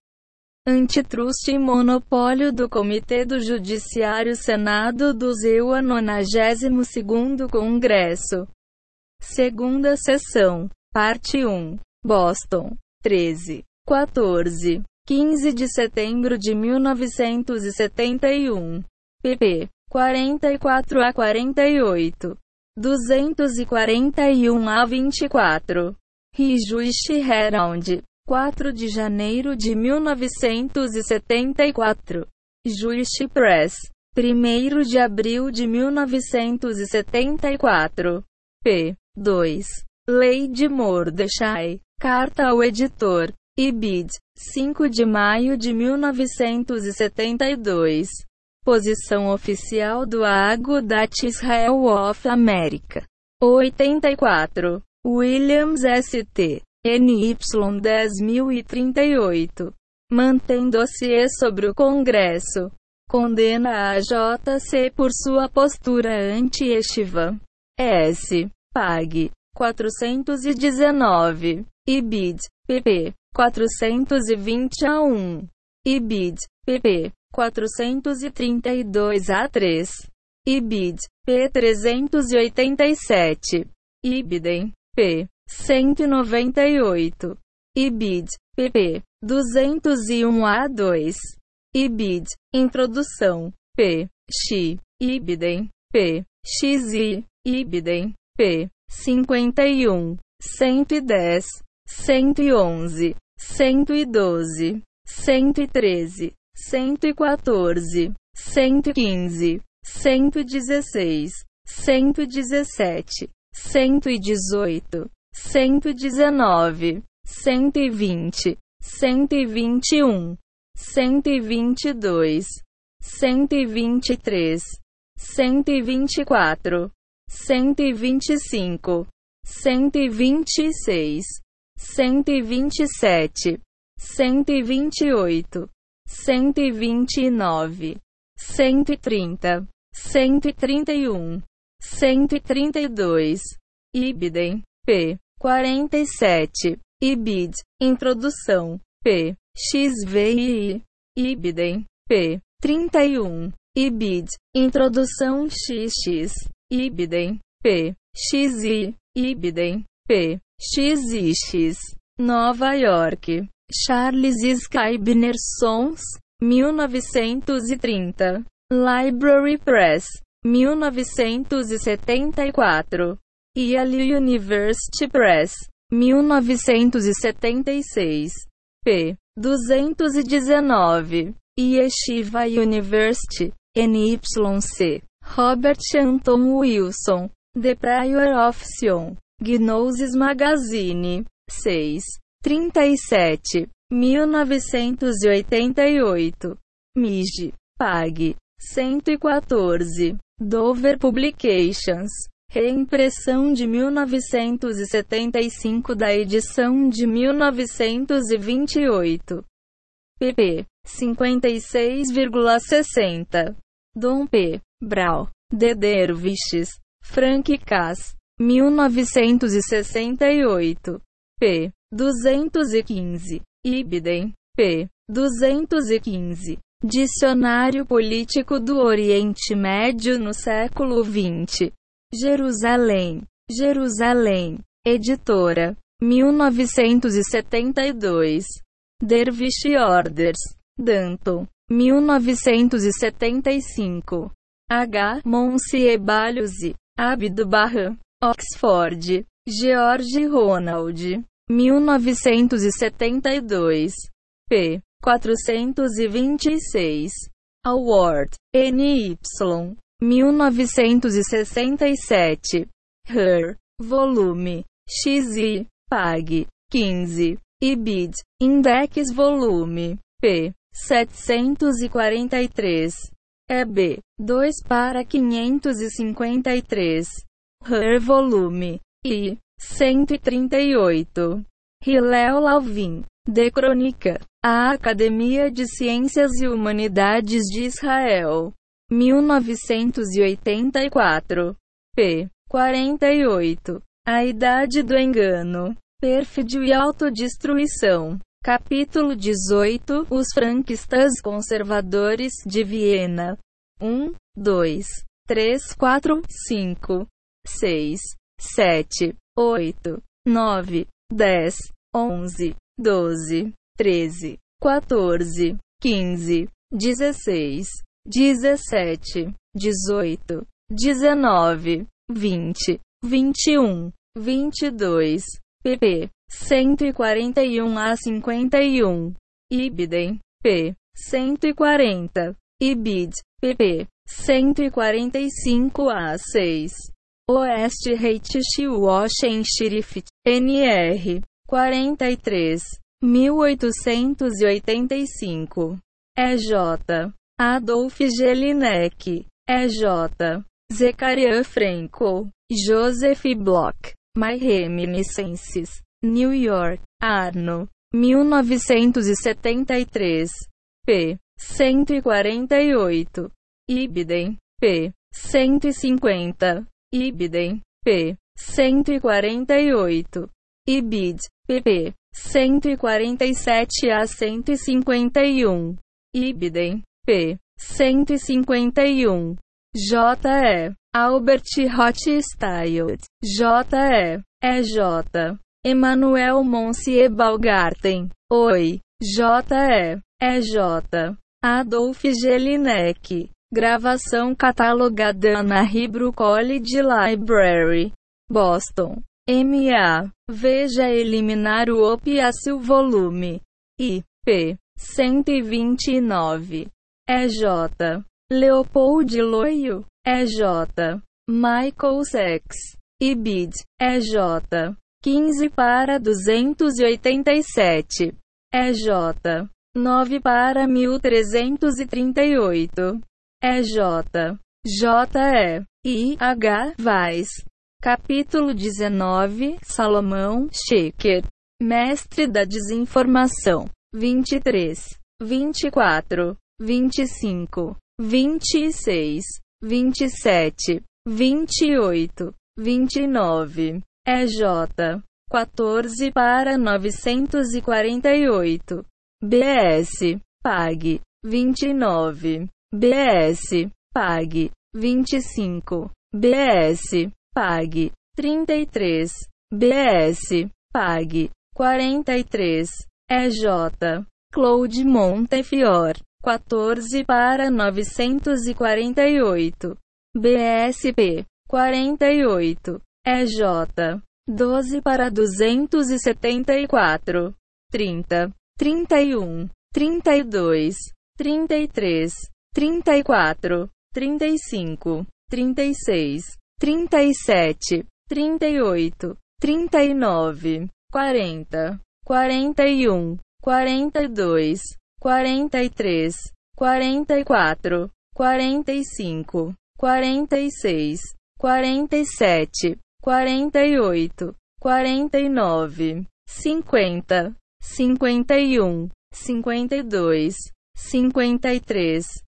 Antitrust e Monopólio do Comitê do Judiciário Senado do ZEUA 92º Congresso. Segunda sessão. Parte 1. Boston. 13. 14. 15 de setembro de 1971. pp. 44 a 48. 241 a 24. Rijuichi Herald. 4 de janeiro de 1974. Juichi Press. 1 de abril de 1974. p. 2. Lei de Mordechai. Carta ao editor. IBID. 5 de maio de 1972. Posição oficial do Agudat Israel of America. 84. Williams ST. NY 10038. Mantém dossiê sobre o Congresso. Condena a JC por sua postura anti-estiva. S. PAG. 419. IBID. PP. 420 a 1. IBID, pp. 432 a 3. IBID, P 387. IBIDEM, P 198. IBID, pp. 201 a 2. IBID, introdução, P, X, IBIDEM, P, XI, IBIDEM, P 51, 110, 111 cento e doze, cento e treze, cento e quatorze, cento e quinze, cento e dezesseis, cento e dezessete, cento e dezoito, cento e dezenove, cento e vinte, cento e vinte e um, cento e vinte e dois, cento e vinte e três, cento e vinte e quatro, cento e vinte e cinco, cento e vinte e seis cento e vinte e sete, cento e vinte e oito, cento e vinte e nove, cento e trinta, cento e trinta e um, cento e trinta e dois, Ibidem, P, quarenta e sete, Ibid, introdução, P, XVI, Ibidem, P, trinta e um, Ibid, introdução XX, Ibidem, P, XI, Ibidem, P, XX, Nova York. Charles Scribner Sons, 1930. Library Press, 1974. Yale University Press, 1976. p. 219. Yeshiva University, NYC. Robert Anton Wilson, The Prior of Sion. Gnosis Magazine. 6. 37. 1988. MIG. PAG. 114. Dover Publications. Reimpressão de 1975 da edição de 1928. pp. 56,60. Dom P. Brau. De Derviches. Frank Cass. 1968. P. 215. Ibidem. P. 215. Dicionário Político do Oriente Médio no século XX. Jerusalém. Jerusalém. Editora. 1972. Dervish Orders. Danton. 1975. H. Monsiebalhosi. Abdu'l-Bahá, Oxford, George Ronald, 1972, p. 426, Award, NY, 1967, Her, volume, XI, Pag, 15, IBID, Index volume, p. 743, EB, 2 para 553, Her. Volume, I, 138. Hillel Lavin, De Crônica, a Academia de Ciências e Humanidades de Israel, 1984, p. 48. A Idade do Engano, Pérfidio e Autodestruição. Capítulo 18 Os franquistas conservadores de Viena. 1, 2, 3, 4, 5, 6, 7, 8, 9, 10, 11, 12, 13, 14, 15, 16, 17, 18, 19, 20, 21, 22, pp. 141 a 51, Ibidem, p. 140, Ibid, pp. 145 a 6, Oeste Reitish Washen Shrift, NR, 43, 1885, EJ, Adolf Jelinek, EJ, Zecaria Franco, Joseph Bloch, My Reminiscences, New York, Arno, 1973, p. 148, Ibidem, p. 150, Ibidem, p. 148, Ibid, pp. 147 a 151, Ibidem, p. 151, J.E. Albert Rothschild, J.E. E.J. Emanuel Monsieur Balgarten, Oi, J.E. E.J. Adolf Gelinek, gravação catalogada na Hebrew College Library, Boston, M.A. Veja eliminar o opiáceo volume, I. P. 129, E.J. Leopold Loio, EJ. Michael Sex. Ibid, EJ. 15 para 287. EJ. 9 para 1338. EJ. JE. I.H. Weiss. Capítulo 19 Salomão Shaker. Mestre da Desinformação. 23, 24, 25 26, 27, 28, 29, EJ, 14 para 948, BS, PAG, 29, BS, PAG, 25, BS, PAG, 33, BS, PAG, 43, EJ, Claude Montefiore. 14 para 948. BSP 48. EJ 12 para 274. 30, 31, 32, 33, 34, 35, 36, 37, 38, 39, 40, 41, 42, quarenta e três, quarenta e quatro, quarenta e cinco, quarenta e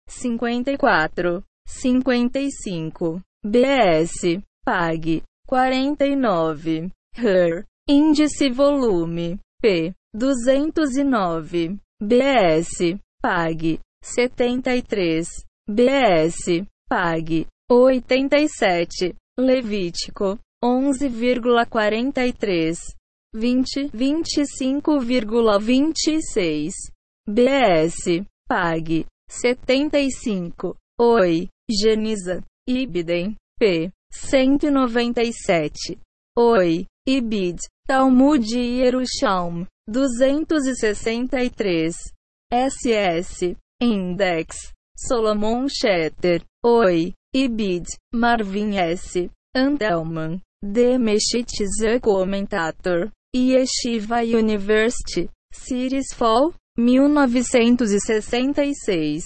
seis, quarenta e sete, quarenta e oito, quarenta e nove, cinquenta, cinquenta e um, cinquenta e dois, cinquenta e três, cinquenta e quatro, cinquenta e cinco, BS, PAG, quarenta e nove, HER, índice volume, P, duzentos e nove. BS, PAG, 73, BS, PAG, 87, Levítico, 11,43, 20, 25,26, BS, PAG, 75, OI, Geniza, Ibidem, P, 197. Oi, Ibid, Talmud Yerushalm, 263. SS, Index, Solomon Schetter, Oi, Ibid, Marvin S. Antelman, D. Meshitz Commentator, Yeshiva University, Cities Fall, 1966.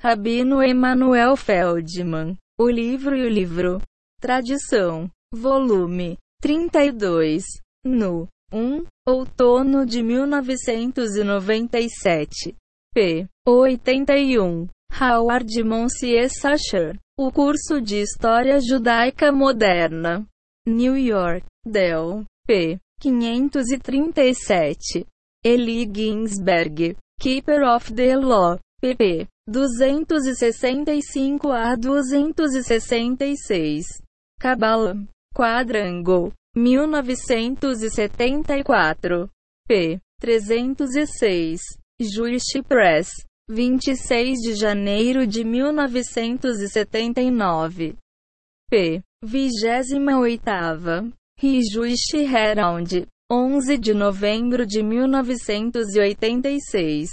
Rabino Emanuel Feldman, O Livro e o Livro. Tradição. Volume 32. No 1. Outono de 1997. P. 81. Howard Monsieur Sacher. O curso de História Judaica Moderna. New York. Dell. P. 537. Eli Ginsberg. Keeper of the Law. pp. 265 a 266. Kabbalah. Quadrangle. 1974. p. 306. Jewish Press. 26 de janeiro de 1979. p. 28. Jewish Herald. 11 de novembro de 1986.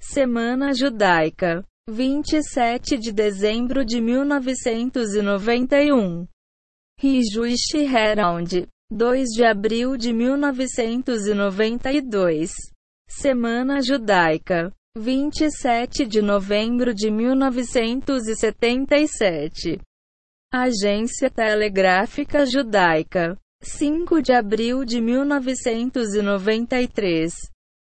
Semana Judaica. 27 de dezembro de 1991. Rijuish Herald. 2 de abril de 1992. Semana Judaica. 27 de novembro de 1977. Agência Telegráfica Judaica. 5 de abril de 1993.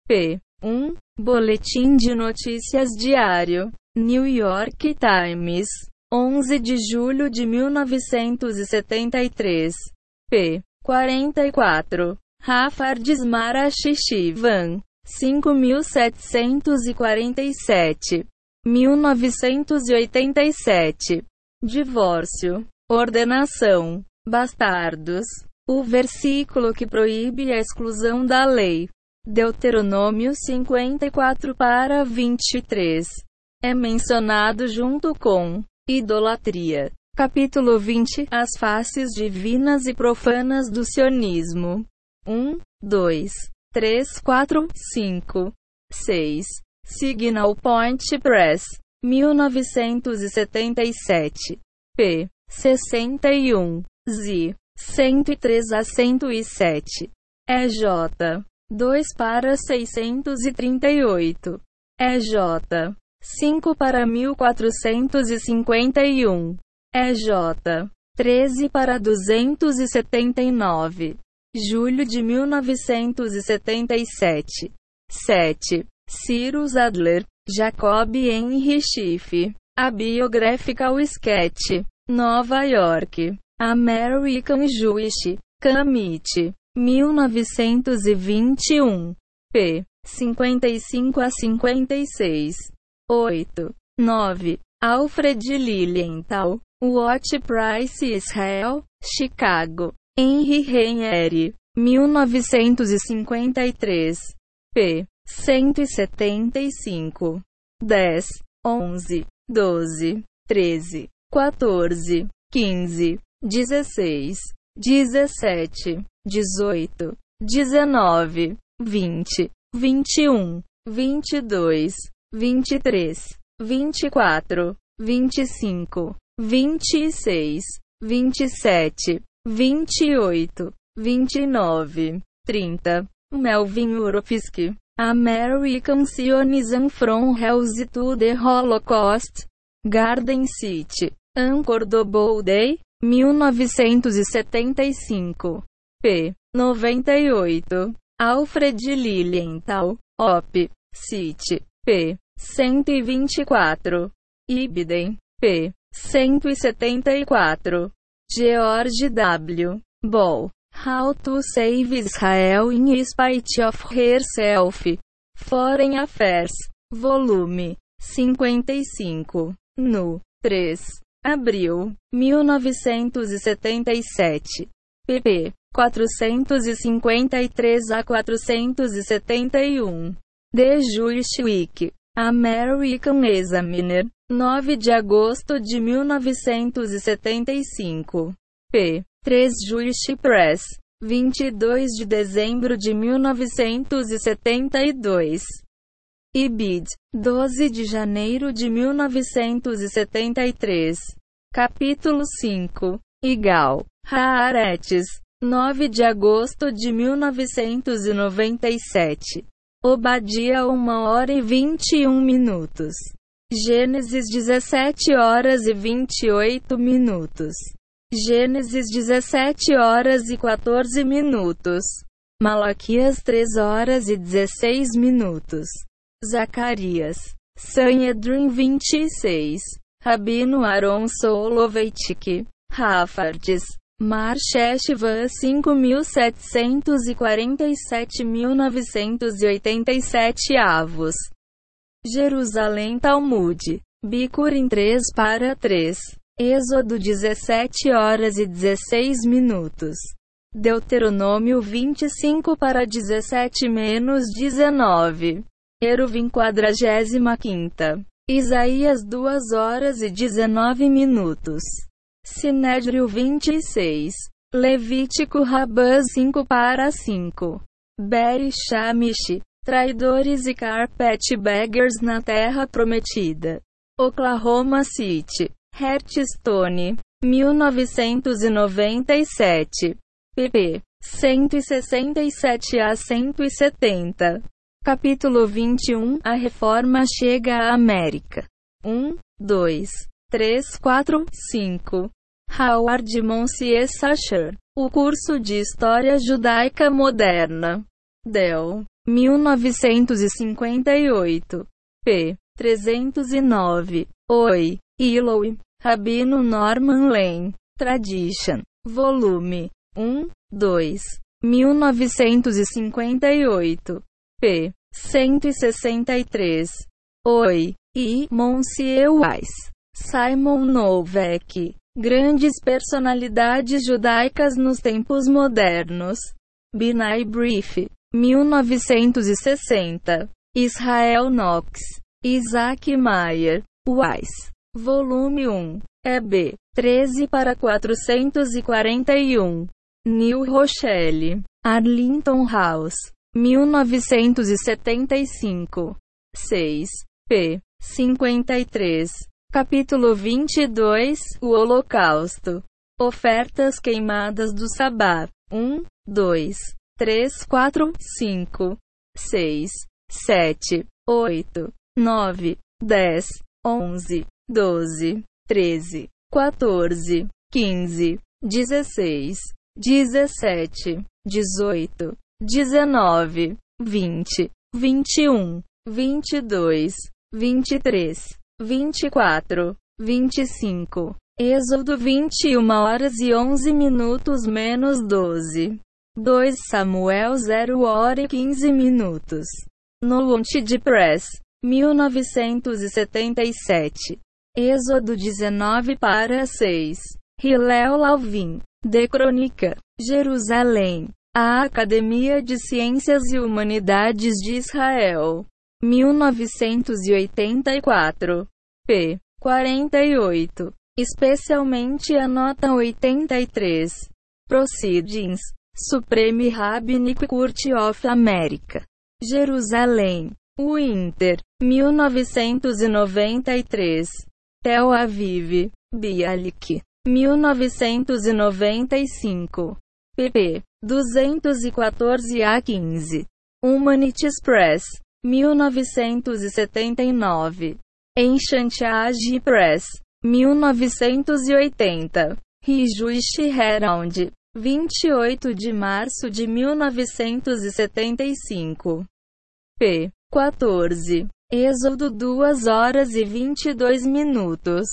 P. 1. Boletim de Notícias Diário. New York Times, 11 de julho de 1973. p. 44. Rafardes Marachishivan, 5747. 1987. Divórcio. Ordenação. Bastardos. O versículo que proíbe a exclusão da lei. Deuteronômio 54 para 23 é mencionado junto com idolatria. Capítulo 20 As faces divinas e profanas do sionismo. 1, 2, 3, 4, 5, 6. Signal Point Press. 1977. P. 61. Z. 103 a 107. EJ. 2 para 638. EJ. 5 para 1451. EJ. 13 para 279. Julho de 1977. 7. Cyrus Adler, Jacob Henry Schiff. A Biographical Sketch. Nova York. American Jewish. Commit. 1921. p. 55 a 56. 8. 9. Alfred Lilienthal. What Price Israel, Chicago. Henry Renieri. 1953. p. 175. 10, 11, 12, 13, 14, 15, 16, 17, 18, 19, 20, 21, 22, 23, 24, 25, 26, 27, 28, 29, 30. Melvin Uropsky. American Zionism from Hells to the Holocaust. Garden City. Anchor Double Day. 1975. p. 98. Alfred Lilienthal. Op. City p. 124. Ibden, p. 174. George W. Ball. How to Save Israel in Spite of Herself. Foreign Affairs. Volume 55. No 3. Abril 1977. pp. 453 a 471. The Jewish Week. American Examiner. 9 de agosto de 1975. p. 3 Jewish Press, 22 de dezembro de 1972. Ibid, 12 de janeiro de 1973. Capítulo 5. Igal, Haaretz, 9 de agosto de 1997. Obadia 1 hora e 21 minutos. Gênesis 17 horas e 28 minutos. Gênesis 17 horas e 14 minutos. Malaquias 3 horas e 16 minutos. Zacarias. Sanhedrin 26. Rabino Aaron Soloveitchik. Rafardes. Marcheshvan 5747.987 avos. Jerusalém Talmud. Bicurim 3 para 3. Êxodo 17 horas e 16 minutos. Deuteronômio 25 para 17 menos 19. Eruvim 45. Isaías 2 horas e 19 minutos. Sinédrio 26. Levítico Rabã 5 para 5. Beri Shamish. Traidores e carpetbaggers na Terra Prometida. Oklahoma City. Hertstone. 1997. pp. 167 a 170. Capítulo 21 A Reforma chega à América. 1, 2, 3, 4, 5. Howard Monsieur Sacher. O curso de História Judaica Moderna. Dell. 1958. p. 309. Oi. Illoy. Rabino Norman Lane. Tradition. Volume 1, 2. 1958. p. 163. Oi. E. Monsieur Weiss. Simon Novak. Grandes personalidades judaicas nos tempos modernos. Binai Brief, 1960. Israel Knox. Isaac Mayer. Weiss. Volume 1. EB. 13 para 441. New Rochelle. Arlington House. 1975. 6. p. 53. Capítulo 22 O Holocausto. Ofertas queimadas do Sabá. 1, 2, 3, 4, 5, 6, 7, 8, 9, 10, 11, 12, 13, 14, 15, 16, 17, 18, 19, 20, 21, 22, 23, 24, 25. Êxodo 21 horas e 11 minutos menos 12. 2 Samuel 0 hora e 15 minutos. No de Press, 1977. Êxodo 19 para 6. Hillel Lalvin. De Crônica. Jerusalém. A Academia de Ciências e Humanidades de Israel. 1984. p. 48. Especialmente a nota 83. Proceedings. Supreme Rabbinic Court of America. Jerusalém. Winter. 1993. Tel Aviv. Bialik. 1995. Pp. 214 a 15. Humanities Press. 1979. Enchantage Press. 1980. Rijuiche Herald. 28 de março de 1975. p. 14. Êxodo 2 horas e 22 minutos.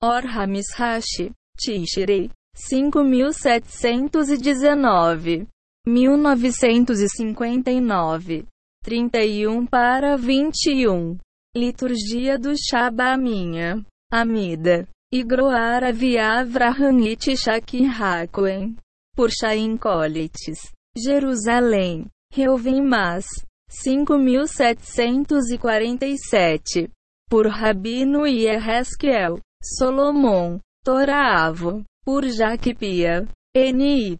Orhamis Hashi. Tishrei. 5719. 1959. 31 para 21. Liturgia do Shabaminha. Amida. Igroar Aviavrahanit Shakirrakuen. Por Chaim Colites. Jerusalém. Reuven Mas. 5747. Por Rabino Yehesquiel. Solomon. Toraavo. Por Jack Pia. N.Y.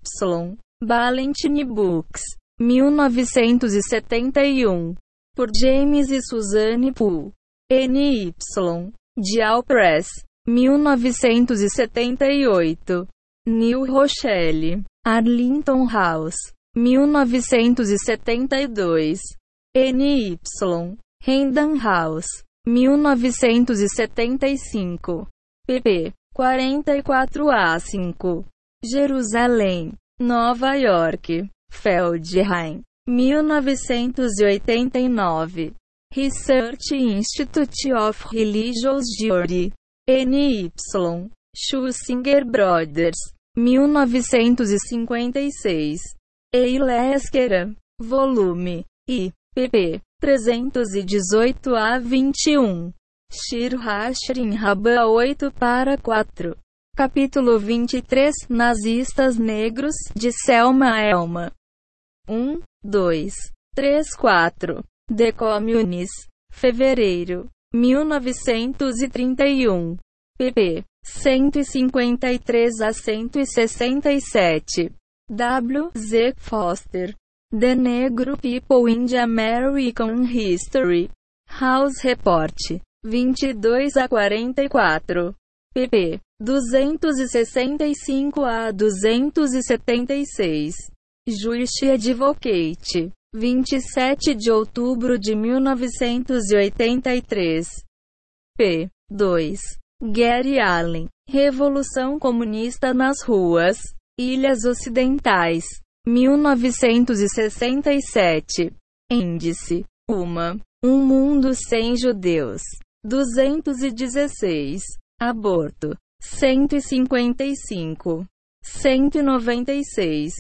Ballantine Books. 1971. Por James e Suzanne Poole. N.Y. Dial Press. 1978. New Rochelle. Arlington House. 1972. N.Y. Random House. 1975. pp. 44A5. Jerusalém. Nova York. Feldheim. 1989. Research Institute of Religious Jury. N.Y. Schussinger Brothers. 1956. Eileskera. Volume. I. pp. 318 a 21. Shir Hashrin Rabba 8 para 4. Capítulo 23 Nazistas Negros de Selma Elma. 1, 2, 3, 4. The Communis. Fevereiro. 1931. pp. 153 a 167. W. Z. Foster. The Negro People in American History. House Report. 22 a 44. pp. 265 a 276. Juice Advocate. 27 de outubro de 1983. p. 2. Gary Allen. Revolução Comunista nas Ruas. Ilhas Ocidentais. 1967. Índice. Uma. Um mundo sem judeus. 216. Aborto. 155. 196.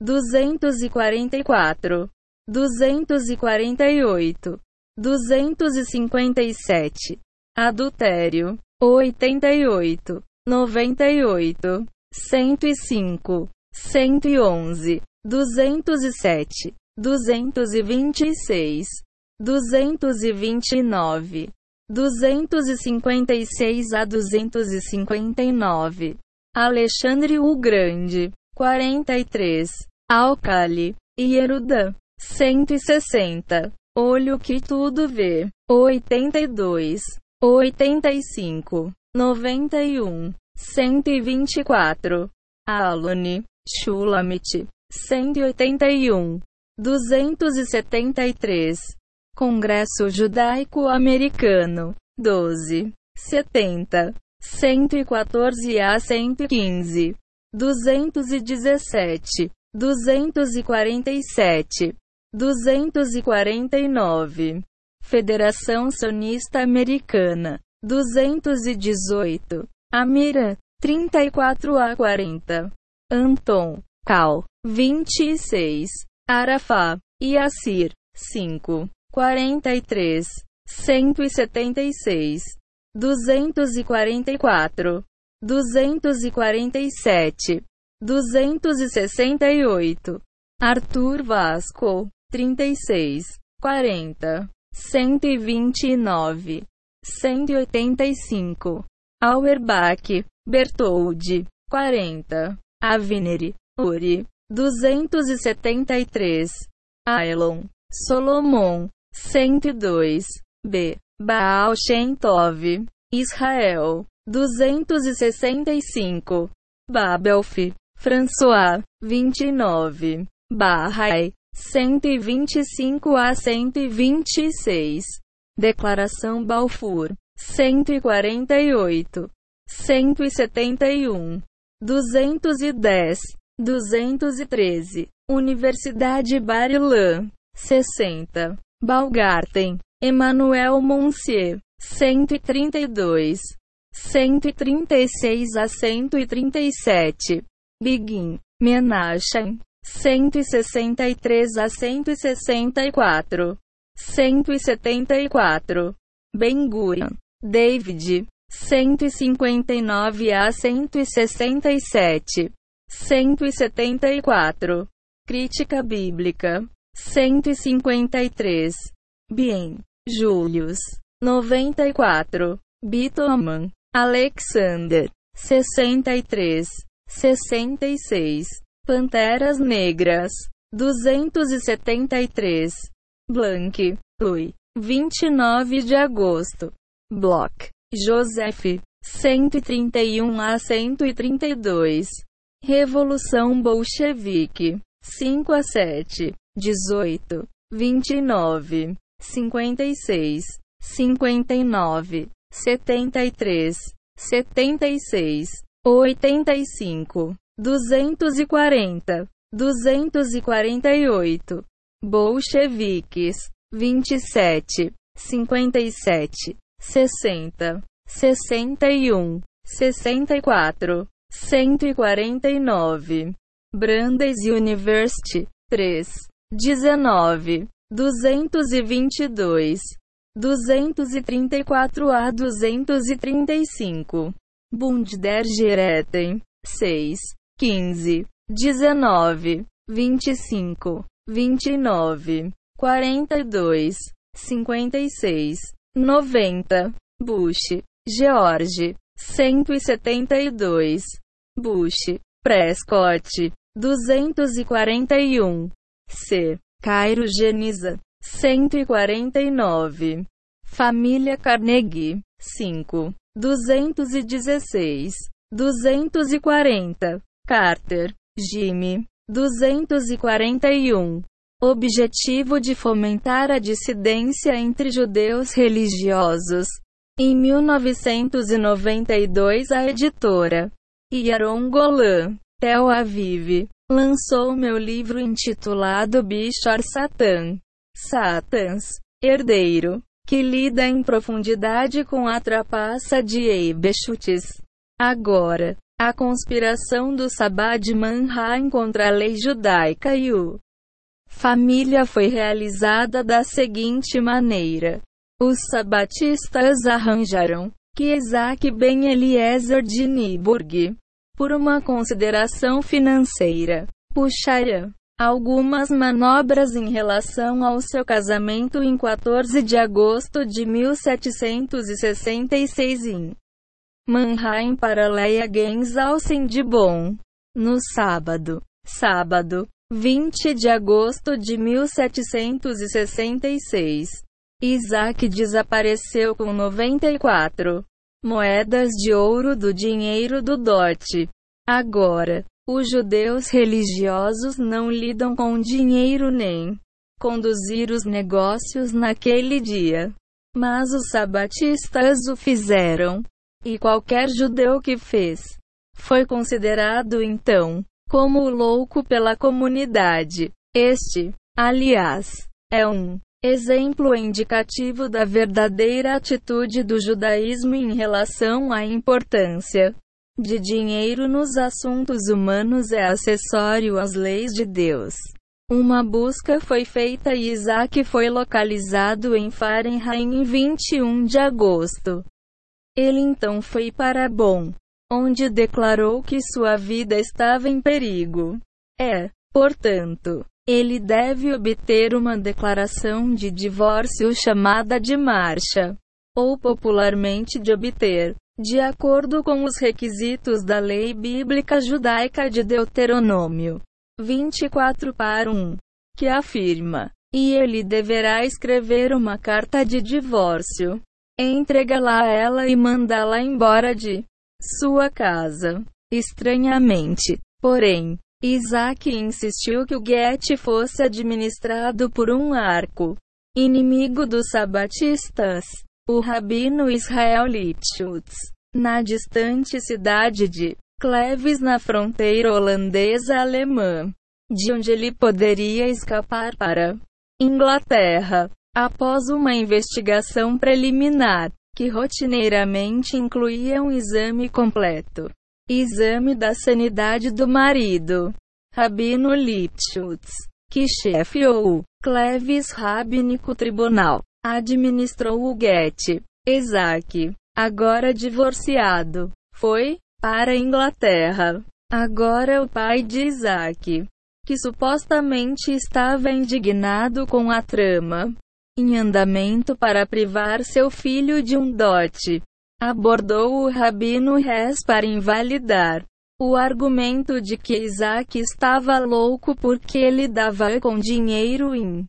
244. 248. 257. Adultério. 88. 98. 105. 111. 207. 226. 229. 256 a 259. Alexandre o Grande. 43. Alcali. Ierudã. 160. Olho que tudo vê. 82. 85. 91. 124. Alone. Shulamit. 181. 273. Congresso Judaico-Americano. 12. 70. 114 a 115. 217. 247. 249. Federação Sonista Americana. 218. Amira. 34 a 40. Anton. Cal. 26. Arafá. Yassir. 5. 43, 176, 244, 247, 268. Arthur Vasco, 36, 40, 129, 185. Auerbach, Bertoldi, 40. Avineri, Uri, 273. Ailon, Solomon, 102. B. Baal Shem Tov. Israel. 265. Babelf. François. 29. Bahá'í. 125 a 126. Declaração Balfour. 148. 171. 210. 213. Universidade Bar-Ilan. 60. Balgarten, Emmanuel Monsier, 132, 136 a 137. Begin, Menachem, 163 a 164. 174. Ben Gurion, David, 159 a 167. 174. Crítica Bíblica, 153. Bien. Julius. 94. Bitoman. Alexander. 63. 66. Panteras Negras, 273. Blanc, Louis, 29 de agosto. Bloch, Joseph, 131 a 132. Revolução Bolchevique, 5 a 7, 18, 29, 56, 59, 73, 76, 85, 240, 248. Bolcheviques, 27, 57, 60, 61, 64, 149. Brandeis University, 3, 19, 222, 234 a 235. Bund der Geretten, 6, 15, 19, 25, 29, 42, 56, 90. Bush, George, 172. Bush, Prescott, 241. C. Cairo Geniza, 149. Família Carnegie, 5. 216. 240. Carter, Jimmy, 241. Objetivo de fomentar a dissidência entre judeus religiosos. Em 1992, a editora Yaron Golan, Tel Aviv, lançou meu livro intitulado Bishor Satan, Satans, Herdeiro, que lida em profundidade com a trapaça de Eibeshutes. Agora, a conspiração do Sabá de Manheim contra a lei judaica e o família foi realizada da seguinte maneira. Os sabatistas arranjaram que Isaac Ben Eliezer de Niburg, por uma consideração financeira, puxara algumas manobras em relação ao seu casamento em 14 de agosto de 1766 em Mannheim para Leia Gensalsen de Bonn. No sábado, sábado, 20 de agosto de 1766, Isaac desapareceu com 94 moedas de ouro do dinheiro do dote. Agora, os judeus religiosos não lidam com dinheiro nem conduzir os negócios naquele dia. Mas os sabatistas o fizeram. E qualquer judeu que fez foi considerado então como louco pela comunidade. Este, aliás, é um exemplo indicativo da verdadeira atitude do judaísmo em relação à importância de dinheiro nos assuntos humanos é acessório às leis de Deus. Uma busca foi feita e Isaac foi localizado em Fahrenheit em 21 de agosto. Ele então foi para Bonn, onde declarou que sua vida estava em perigo. É, portanto, ele deve obter uma declaração de divórcio chamada de marcha, ou popularmente de obter, de acordo com os requisitos da lei bíblica judaica de Deuteronômio 24 para 1, que afirma: E ele deverá escrever uma carta de divórcio entregá-la a ela e mandá-la embora de sua casa. Estranhamente, porém, Isaac insistiu que o Get fosse administrado por um arco inimigo dos sabatistas, o rabino Israel Lipschutz, na distante cidade de Cleves na fronteira holandesa-alemã, de onde ele poderia escapar para Inglaterra. Após uma investigação preliminar, que rotineiramente incluía um exame completo, exame da sanidade do marido, Rabino Lipschutz, que chefiou o Cleves Rabínico Tribunal, administrou o Get. Isaac, agora divorciado, foi para a Inglaterra. Agora o pai de Isaac, que supostamente estava indignado com a trama, em andamento para privar seu filho de um dote. Abordou o rabino Res para invalidar O argumento de que Isaac estava louco porque ele dava com dinheiro em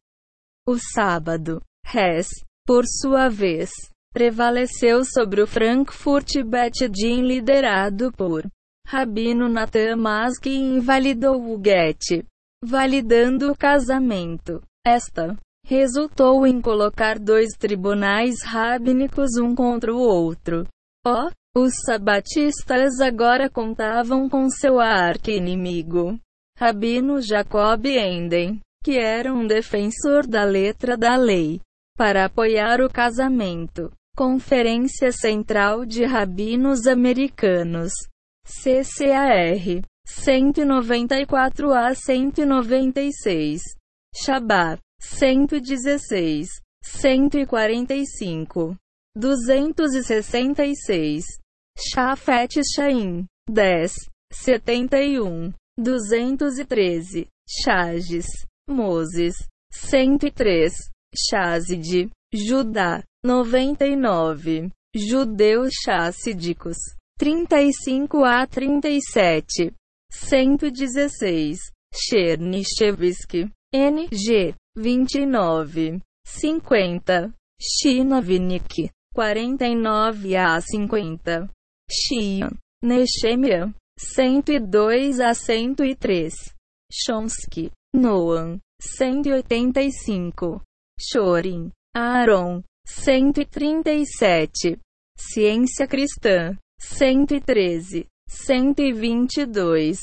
o sábado. Hess, por sua vez, prevaleceu sobre o Frankfurt Betadin liderado por Rabino Natan mas que invalidou o get, validando o casamento. Esta resultou em colocar dois tribunais rabínicos um contra o outro. Oh, os sabatistas agora contavam com seu arqui-inimigo, Rabino Jacob Enden, que era um defensor da letra da lei, para apoiar o casamento. Conferência Central de Rabinos Americanos. CCAR. 194 a 196. Shabbat. 116. 145. 266. Shafet Shaim. 10. 71. 213. Chages. Moses. 103. Chazid. Judá. 99. Judeus chássidicos. 35 a 37. 116. Chernyshevsky. NG. 29. 50. Chinavinik. 49 a 50. Shia. Nechemia. 102 a 103. Chomsky. Noam. 185. Chorin. Aaron. 137. Ciência Cristã. 113. 122.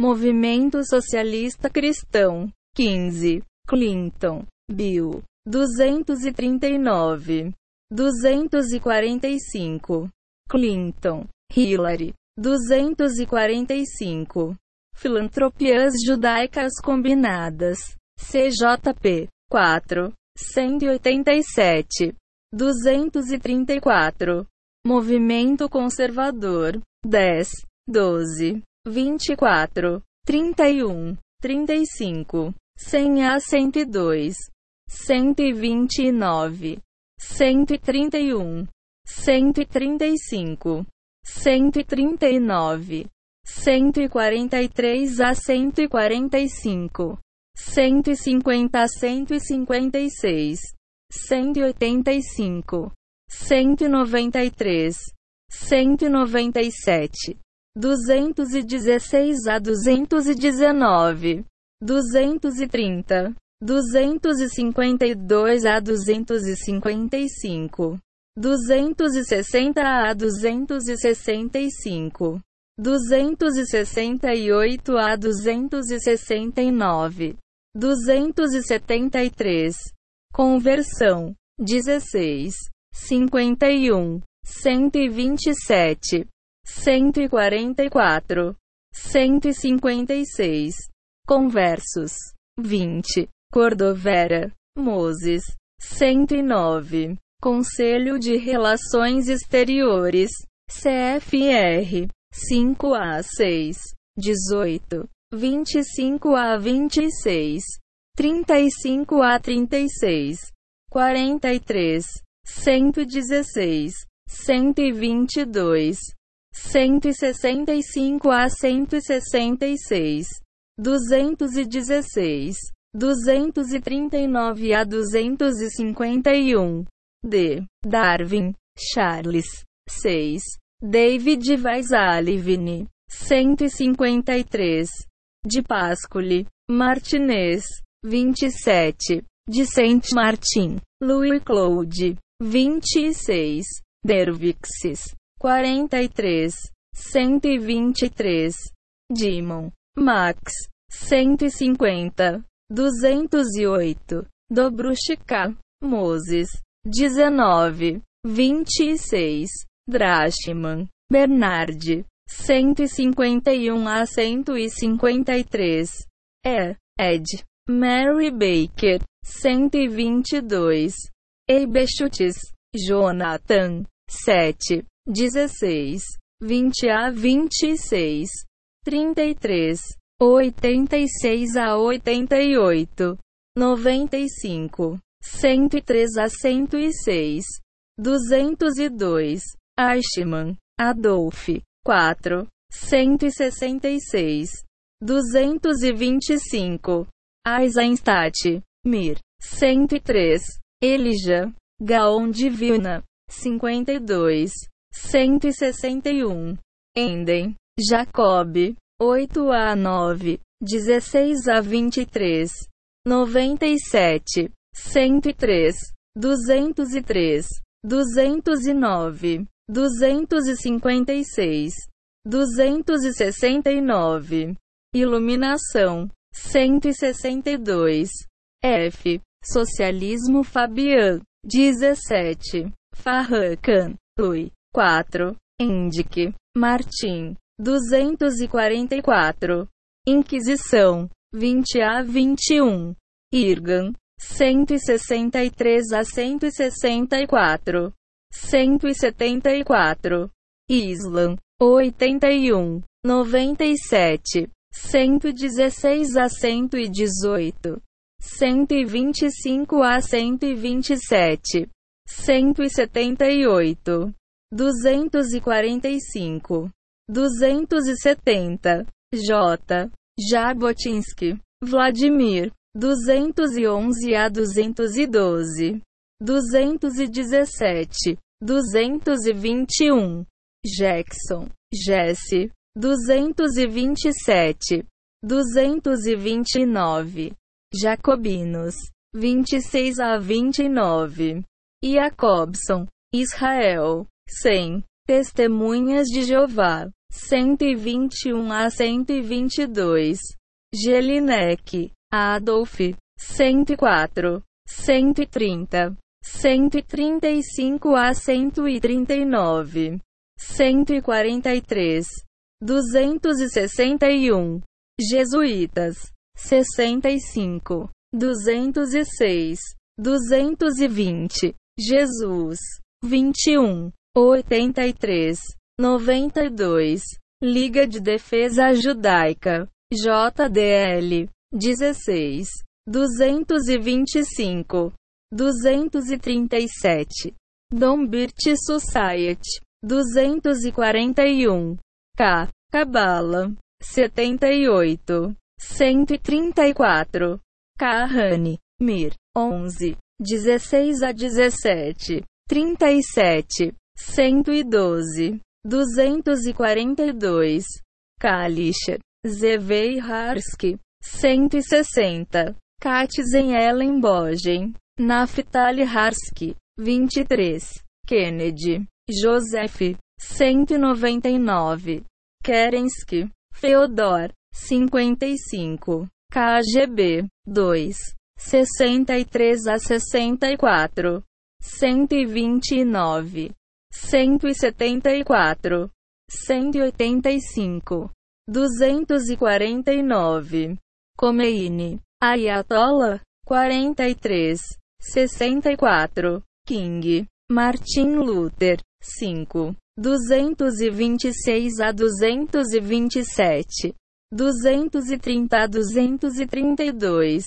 Movimento Socialista Cristão. 15. Clinton. Bill. 239. 245. Clinton. Hillary. 245. Filantropias Judaicas Combinadas. CJP. 4. 187. 234. Movimento Conservador. 10. 12. 24. 31. 35. 100 a 102. 129. 131. 135. 139. 143 a 145. 150 a 156, 185, 193, 197, 216 a 219, 230, 252 a 255, 260 a 265, 268 a 269. 273. Conversão. 16. 51. 127. 144. 156. Conversos. 20. Cordovera. Moses. 109. Conselho de Relações Exteriores. CFR. 5 a 6. 18. 25 a 26, 35 a 36, 43, 116, 122, 165 a 166, 216, 239 a 251. D. Darwin, Charles. 6. David Weisalivini. 153 de Pascoli, Martinez, 27, de Saint Martin, Louis Claude, 26, Dervixes, 43, 123, Dimon, Max, 150, 208, Dobrushka, Moses, 19, 26, Drashman, Bernard, 151 a 153. É. Ed. Mary Baker. 122. Eibechutes. Jonathan. 7. 16. 20 a 26. 33. 86 a 88. 95. 103 a 106. 202. Eichmann. Adolf. 4, 166. 225. Eisenstadt, Mir, 103. Elija, Gaon de Vilna, 52. 161. Enden, Jacob, 8 a 9, 16 a 23. 97. 103. 203. 209. 256. 269. Iluminação. 162. F. Socialismo Fabian. 17. Farracan. Lui. 4. Indique. Martim. 244. Inquisição. 20 a 21. Irgan. 163 a 164. 174. Islam. 81, 97, 116 a 118, 125 a 127, 178, 245, 270, J. Jabotinsky, Vladimir, 211 a 212, 217, 221, Jackson, Jesse, 227, 229, Jacobinos, 26 a 29, Jacobson, Israel, 100, Testemunhas de Jeová, 121 a 122, Gelinek, Adolf, 104, 130, 135 a 139. 143, 261, Jesuítas, 65, 206, 220, Jesus, 21, 83, 92, Liga de Defesa Judaica, JDL, 16, 225, 237, Dom Birch Society, 241. K. Cabala. 78. 134. Kahane. Mir. 11. 16 a 17. 37. 112. 242. Kalischer. Zevei Harsky. 160. Katzen Ellen Bogen. Naftali Harsky. 23. Kennedy. Joseph, 199. Kerensky, Feodor, 55. KGB, 2. 63 a 64. 129. 174. 185. 249. Khomeini, Ayatollah, 43. 64. King, Martin Luther, 5, 226 a 227, 230 a 232.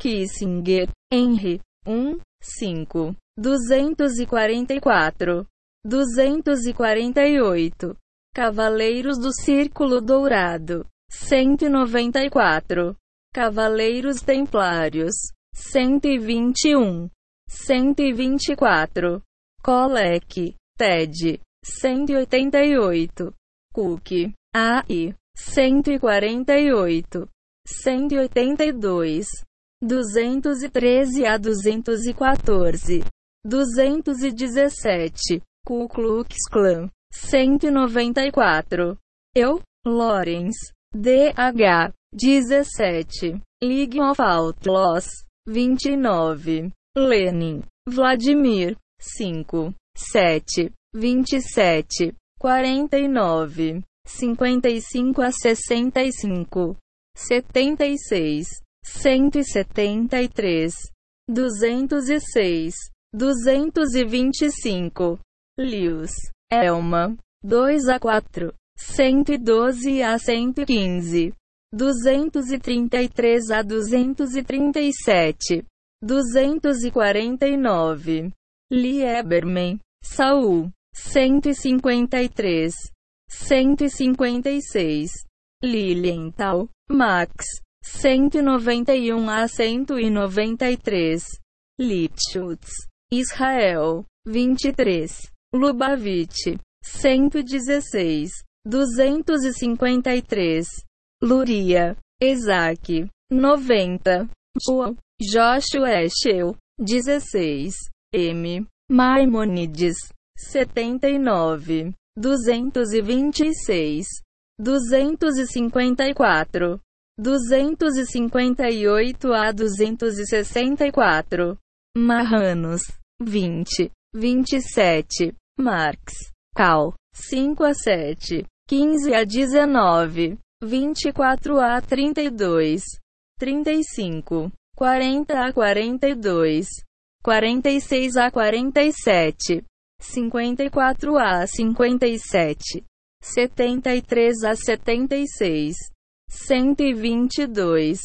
Kissinger, Henry, 1, 5, 244, 248. Cavaleiros do Círculo Dourado, 194. Cavaleiros Templários, 121, 124. Colec, TED, 188. Cook, AI, 148. 182. 213 a 214. 217. Ku Klux Klan. 194. Eu, Lawrence, DH, 17. League of Outlaws, 29. Lenin, Vladimir, 5. 7. 27. 49. 55 a 65. 76. 173. 206. 225. Lewis, Elma, dois a quatro, cento e doze a cento e quinze, duzentos e trinta e três a duzentos e trinta e sete, duzentos e quarenta e nove, Lee Eberman, Saul, 153, 156. Lilienthal, Max, 191 a 193. Lipschutz, Israel, 23. Lubavitch, 116. 253. Luria, Isaac, 90. Joshua Eshel, 16. M. Maimonides, 79. 226. 254. 258 a 264. Marranos, 20. 27. Marx, Cal, 5 a 7. 15 a 19. 24 a 32. 35. 40 a 42. 46 a 47. 54 a 57. 73 a 76. 122.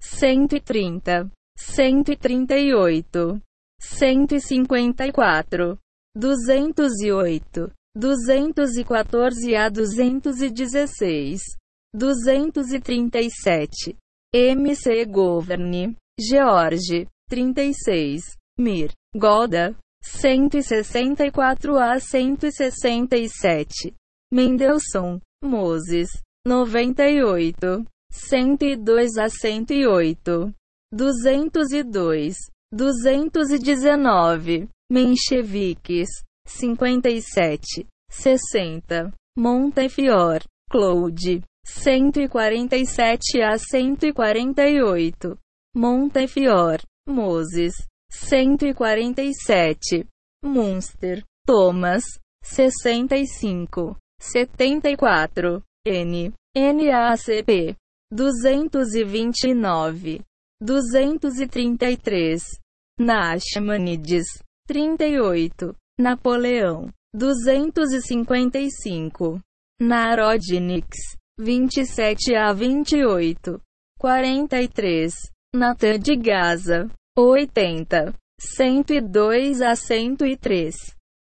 130. 138. 154. 208. 214 a 216. 237. MC Governe. George. 36. Mir. Golda. 164 a 167. Mendelssohn. Moses. 98. 102 a 108. 202. 219. Mencheviques. 57. 60. Montefiore. Claude. 147 a 148. Montefiore. Moses. 147. Munster. Thomas. 65. 74. N. NACP. 229. 233. Nachmanides. 38. Napoleão. 255. Narodnix. 27 a 28. 43. Natan de Gaza. 80. 102 a 103.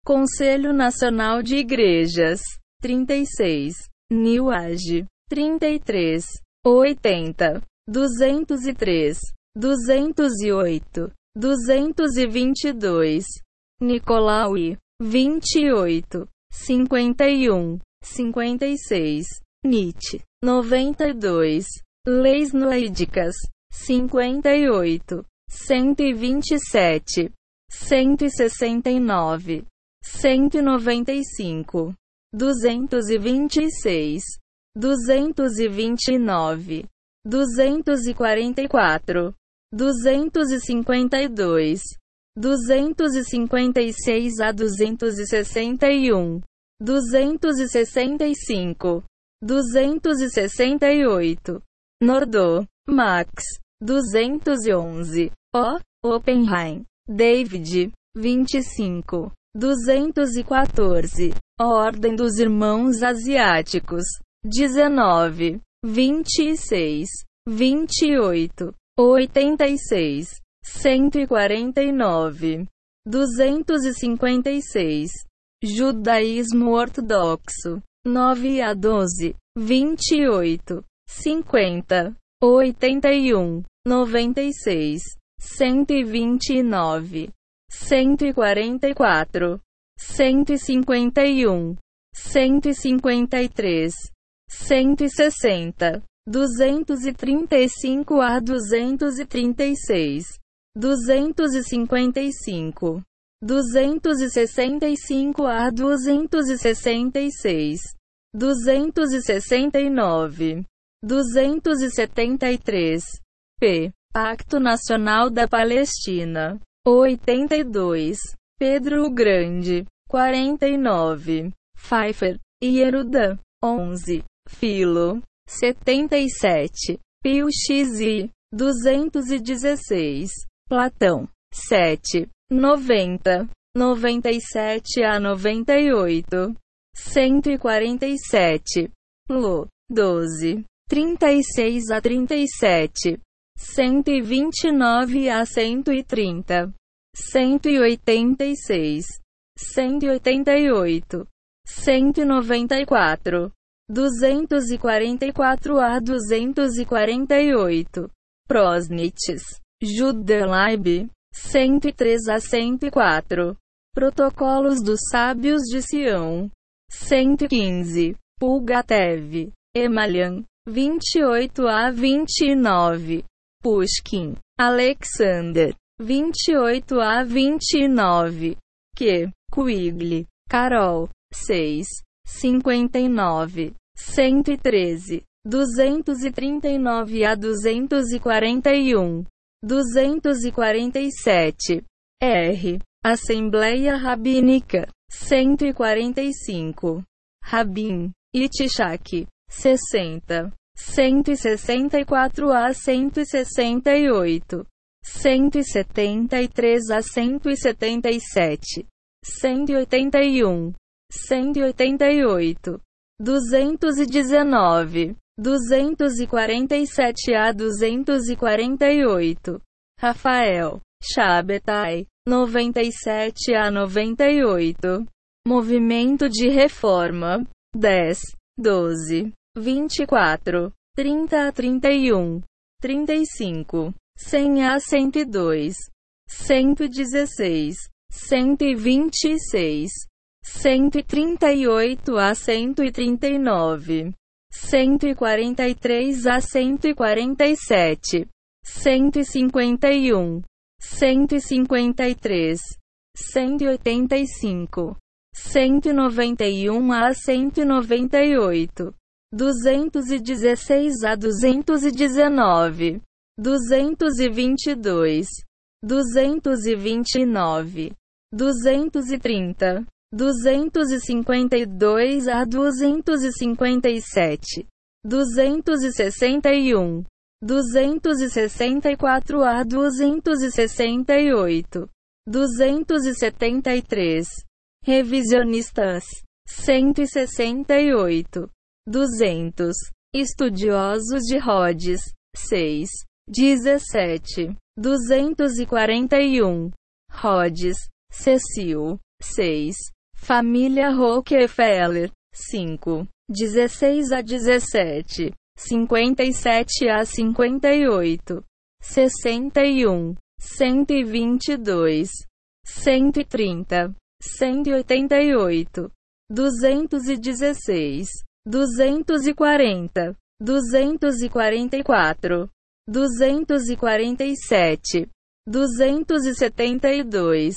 Conselho Nacional de Igrejas. 36. Niuage. 33. 80. 203. 208. 222. Nicolaui. 28. 51. 56. Nietzsche. 92. Leis noídicas. 58. 127. 169. 195. 226. 229. 244. 252. 256 a 261. 265. 268. Nordô. Max. 211. O. Oppenheim. David. 25. 214. Ordem dos Irmãos Asiáticos. 19. 26. 28. 86. 149. 256. Judaísmo Ortodoxo. 9 a 12. 28. 50. 81. 96. 129. 144. 151. 153. 160. 235 a 236. 255. 265 a 266. 269. 273. P. Pacto Nacional da Palestina. 82. Pedro o Grande. 49. Pfeiffer. Ierudan. 11. Filo. 77. Pio XI. 216. Platão. 7. 90. 97 a 98. 147. Lu. 12. 36 a 37. 129 a 130. 186. 188. 194. 244 a 248. Prosnitz. Juderleib. 103 a 104. Protocolos dos Sábios de Sião. 115. Pulgatev. Emalian. 28 a 29. Pushkin. Alexander. 28 a 29. Que. Quigli. Carol. 6. 59. 113. 239 a 241. 247. R. Assembleia Rabínica. 145. Rabin. Itishak. 60. 164 a 168. 173 a 177. 181. 188. 219. 247 a 248. Rafael. Shabetai. 97 a 98. Movimento de Reforma. 10. 12. 24. 30 a 31. 35. 100 a 102. 116. 126. 138 a 139. 143 a 147, 151, 153, 185, 191 a 198, 216 a 219, 222, 229, 230, 252 a 257, 261, 264 a 268, 273, revisionistas, 168, 200, estudiosos de Rhodes, 6, 17, 241, Rhodes, Cecil, 6, Família Rockefeller. 5. 16 a 17. 57 a 58. 61. 122. 130. 188. 216. 240. 244. 247. 272.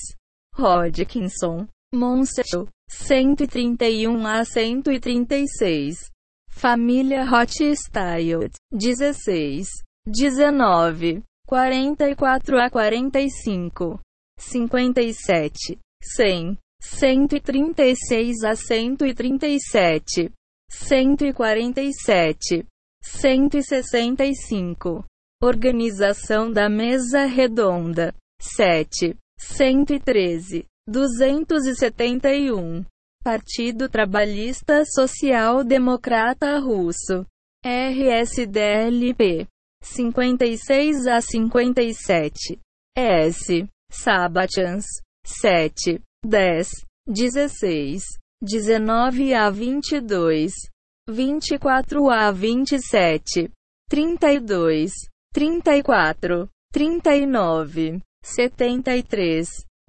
Hodgkinson. Monseau, 131 a 136. Família Rothschild, 16, 19, 44 a 45, 57, 100, 136 a 137, 147, 165. Organização da Mesa Redonda, 7, 113. 271. Partido Trabalhista Social Democrata Russo. RSDLP. 56 a 57. S. Sabachans. 7, 10, 16, 19 a 22, 24 a 27, 32, 34, 39, 73,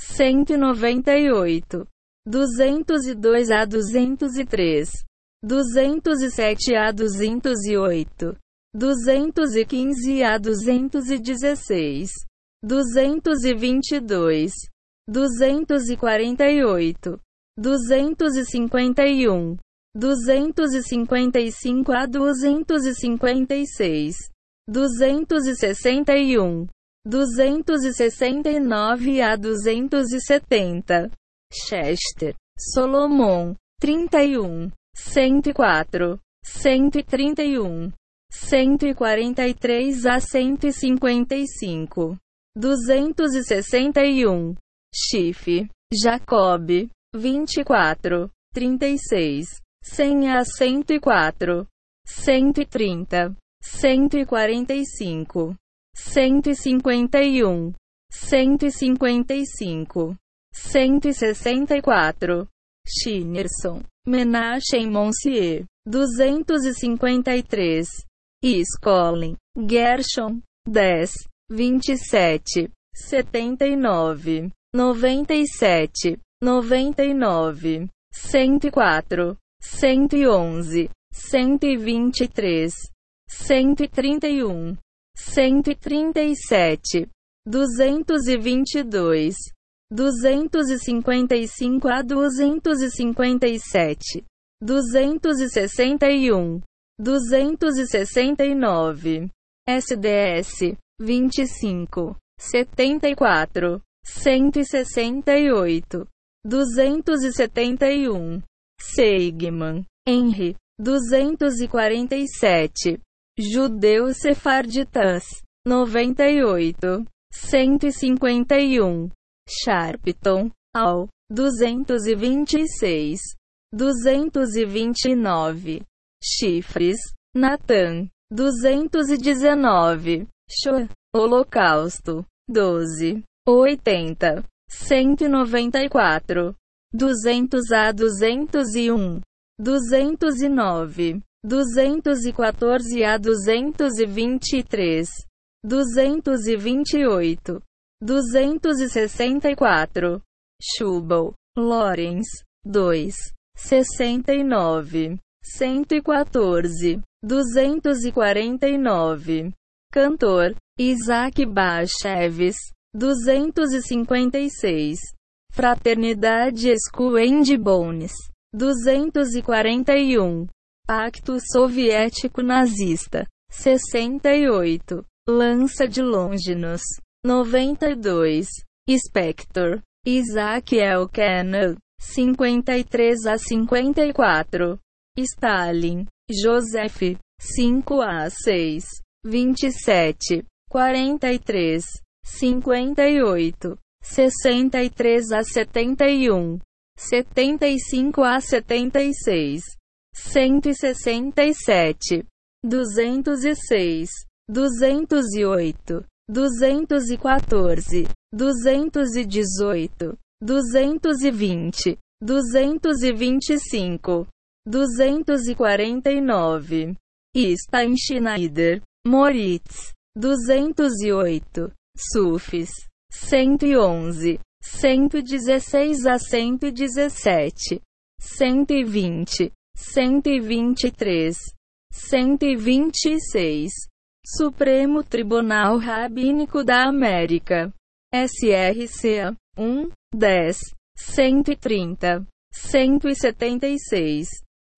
198, 202 a 203, 207 a 208, 215 a 216, 222, 248, 251, 255 a 256, 261, 269 a 270. Chester, Solomon, 31, 104, 131, 143 a 155, 261, Chif, Jacob, 24, 36, 100 a 104, 130, 145, 151, 155, 164, Shinerson, Menachem Monsieur, 253, Scolin, Gershon, 10, 27, 79, 97, 99, 104, 111, 123, 131, 137, 222, 255 a 257, 261, 269, SDS, 25, 74, 168, 271, Seigman, Henry, 247, Judeus Sefarditas, 98, 151, Sharpton, ao 226, 229, Chifres, Natan, 219, Shoah, Holocausto, 12, 80, 194, 200 a 201, 209, 214 a 223, 228, 264, Schubel, Lorenz, 2, 69, 114, 249, Cantor, Isaac Bacheves, 256, Fraternidade School and Bones, 241, Pacto Soviético Nazista, 68, Lança de Longinus, 92, Spector, Isaac Elkanah, 53 a 54, Stalin, Joseph, 5 a 6, 27, 43, 58, 63 a 71, 75 a 76, 167, 206, 208, 214, 218, 220, 225, 249. Steinschneider, Moritz, 208, Sufis, 111, 116 a 117, 120, 123, 126. Supremo Tribunal Rabínico da América. SRCA 1, 10, 130, 176,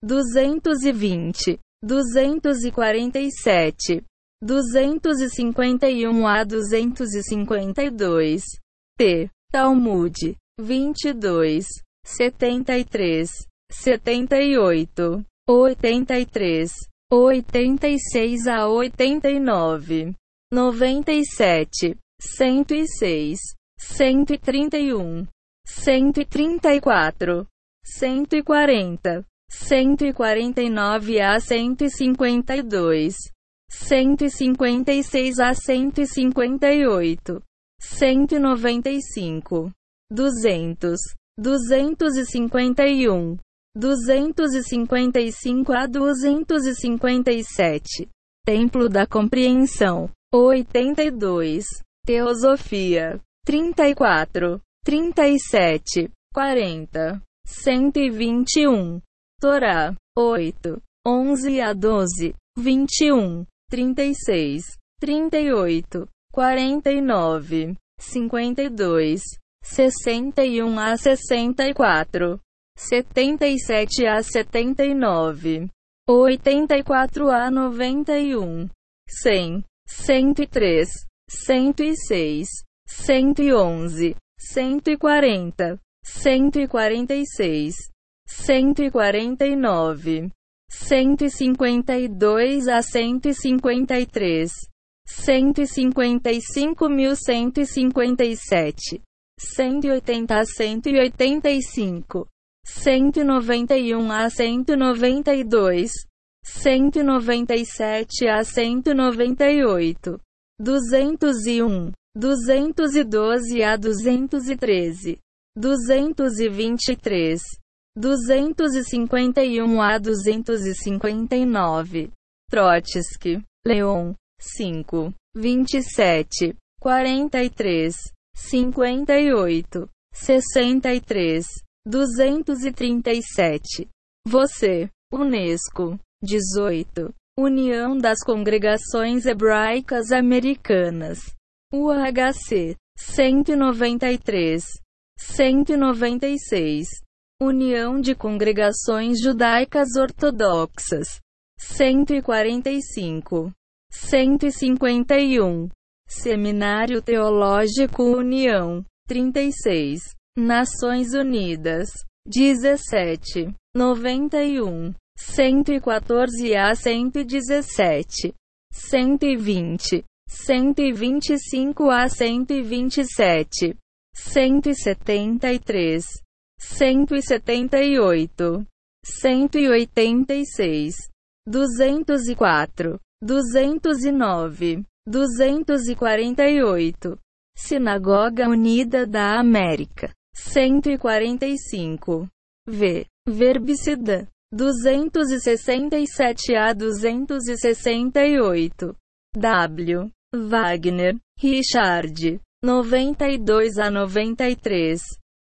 220, 247, 251 a 252. T. Talmud 22, 73, 78, 83, 86 a 89, 97, 106, 131, 134, 140, 149 a 152, 156 a 158, 195, 200, 251, 255 a 257. Templo da Compreensão. 82. Teosofia. 34. 37. 40. 121. Torá. 8. 11 a 12. 21. 36. 38. 49. 52. 61 a 64. 77 a 79, 84 a 91, 100, 103, 106, 111, 140, 146, 149, 152 a 153, 155.157, 180 a 185, 191 a 192, 197 a 198, 201, 212 a 213, 223, 251 a 259. Trotsky, Leon, 5, 27, 43, 58, 63, 237. Você, Unesco, 18. União das Congregações Hebraicas Americanas. UHC, 193. 196. União de Congregações Judaicas Ortodoxas. 145. 151. Seminário Teológico União. 36. Nações Unidas. 17. 91. 114 a 117. 120. 125 a 127. 173, 178, 186, 204, 209, 248. Sinagoga Unida da América. 145. V. Verbicida. 267 a 268. W. Wagner, Richard. 92 a 93.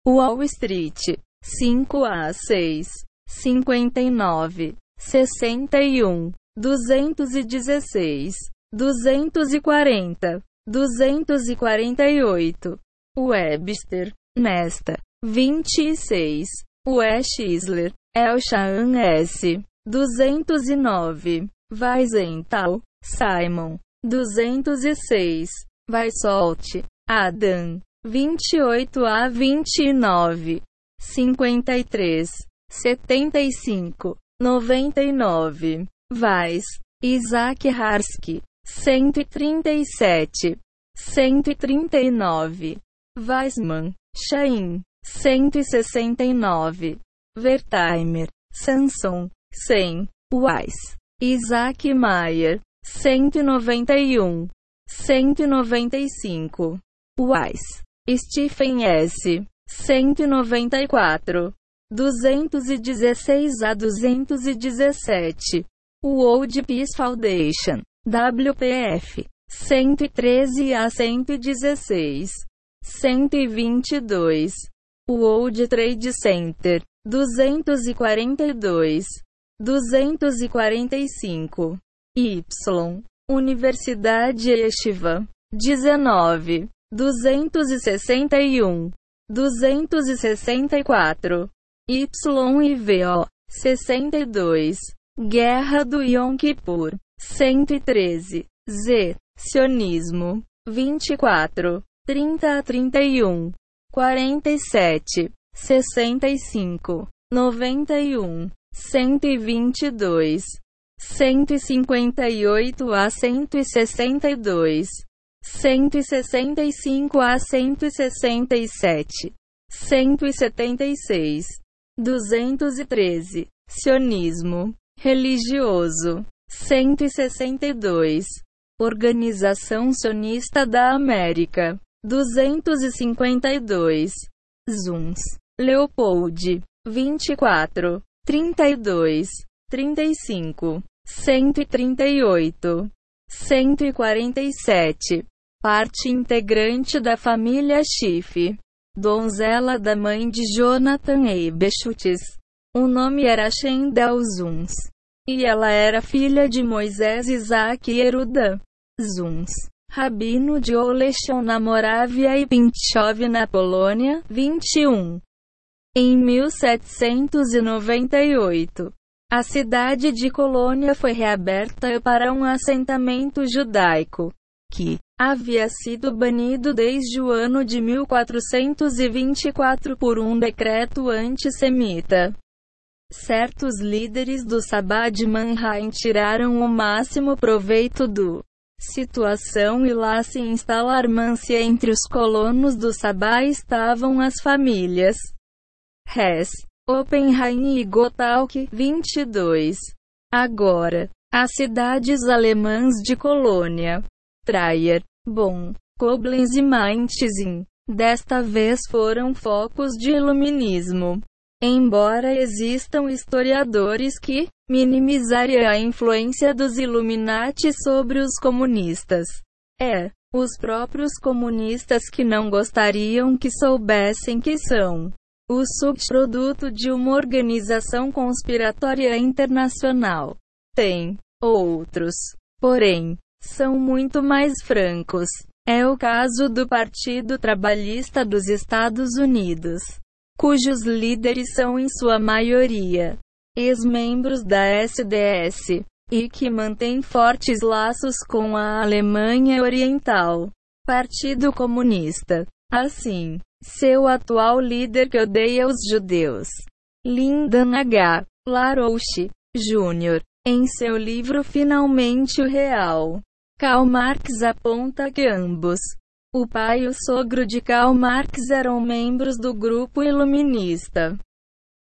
Wall Street, 5 a 6, 59, 61, 216, 240, 248. Webster, nesta, 26. West Isler, Elshaan S. 209. Weisenthal, Simon, 206. Weissolt, Adam, 28 a 29, 53, 75, 99. Vais, Isaac Harsky, 137, 139. Weisman, Chain, 169. Wertheimer, Samson, 100. Weiss, Isaac Mayer, 191. 195. Weiss. Stephen S. 194. 216 a 217. World Peace Foundation. WPF. 113 a 116. 122. World Trade Center. 242. 245. Y. Universidade Yeshiva. 19. 261. 264. YIVO. 62. Guerra do Yom Kippur. 113. Z. Sionismo. 24. 30 a 31. 47. 65. 91. 122. 158 a 162, 165 a 167, 176, 213, sionismo religioso, 162, Organização Sionista da América, 252, Zuns, Leopold, 24, 32, 35. 138, 147. Parte integrante da família Schiff. Donzela da mãe de Jonathan Ebeschutz. O nome era Shendel Zuns. E ela era filha de Moisés Isaac e Eruda. Zuns. Rabino de Olechon na Morávia e Pinchov na Polônia, 21. Em 1798, a cidade de Colônia foi reaberta para um assentamento judaico, que havia sido banido desde o ano de 1424 por um decreto antissemita. certos líderes do Sabá de Mannheim tiraram o máximo proveito do situação e lá se instalar-se entre os colonos do Sabá estavam as famílias Hess, Oppenheim e Gottalk 22. Agora, as cidades alemãs de Colônia, Trier, Bonn, Koblenz e Mainzin, desta vez foram focos de iluminismo. Embora existam historiadores que minimizariam a influência dos Illuminati sobre os comunistas, é os próprios comunistas que não gostariam que soubessem que são o subproduto de uma organização conspiratória internacional. Tem outros, porém, são muito mais francos. É o caso do Partido Trabalhista dos Estados Unidos cujos líderes são em sua maioria ex-membros da SDS, e que mantém fortes laços com a Alemanha Oriental. Partido Comunista. Assim, seu atual líder que odeia os judeus, Lyndon H. LaRouche Jr., em seu livro Finalmente o Real, Karl Marx aponta que ambos o pai e o sogro de Karl Marx eram membros do grupo iluminista.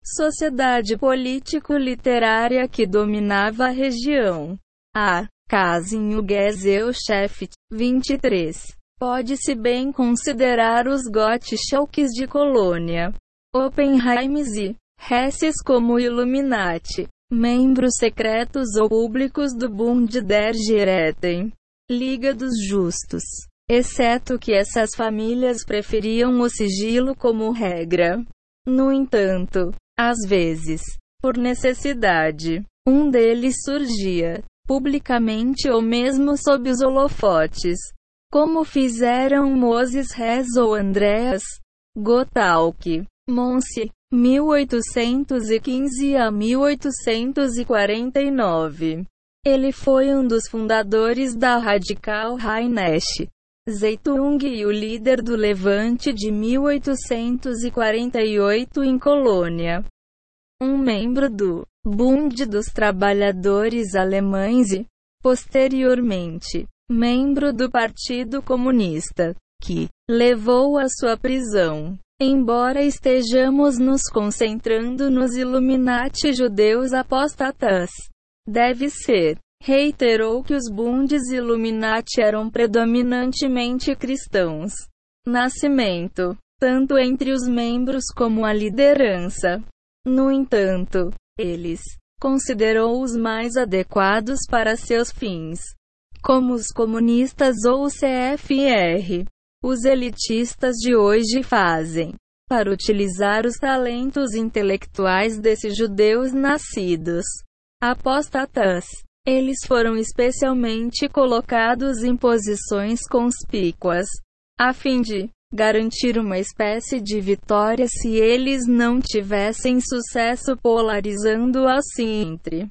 Sociedade político-literária que dominava a região. A. Casim Gesellschaft, 23. Pode-se bem considerar os Gottschalks de Colônia, Oppenheims e Hesses como Illuminati, membros secretos ou públicos do Bund der Gerechten, Liga dos Justos exceto que essas famílias preferiam o sigilo como regra. No entanto, às vezes, por necessidade, um deles surgia, publicamente ou mesmo sob os holofotes, como fizeram Moses Rez ou Andreas Gotalk, Monse, 1815 a 1849. Ele foi um dos fundadores da Radical Hainesh, Zeitung e o líder do Levante de 1848 em Colônia. Um membro do Bund dos Trabalhadores Alemães e, posteriormente, membro do Partido Comunista, que levou à sua prisão. Embora estejamos nos concentrando nos Illuminati judeus apostatas, deve ser reiterou que os Bundes Illuminati eram predominantemente cristãos. Nascimento, tanto entre os membros como a liderança. No entanto, eles considerou os mais adequados para seus fins, como os comunistas ou o CFR. Os elitistas de hoje fazem para utilizar os talentos intelectuais desses judeus nascidos apostatas eles foram especialmente colocados em posições conspícuas, a fim de garantir uma espécie de vitória se eles não tivessem sucesso polarizando assim entre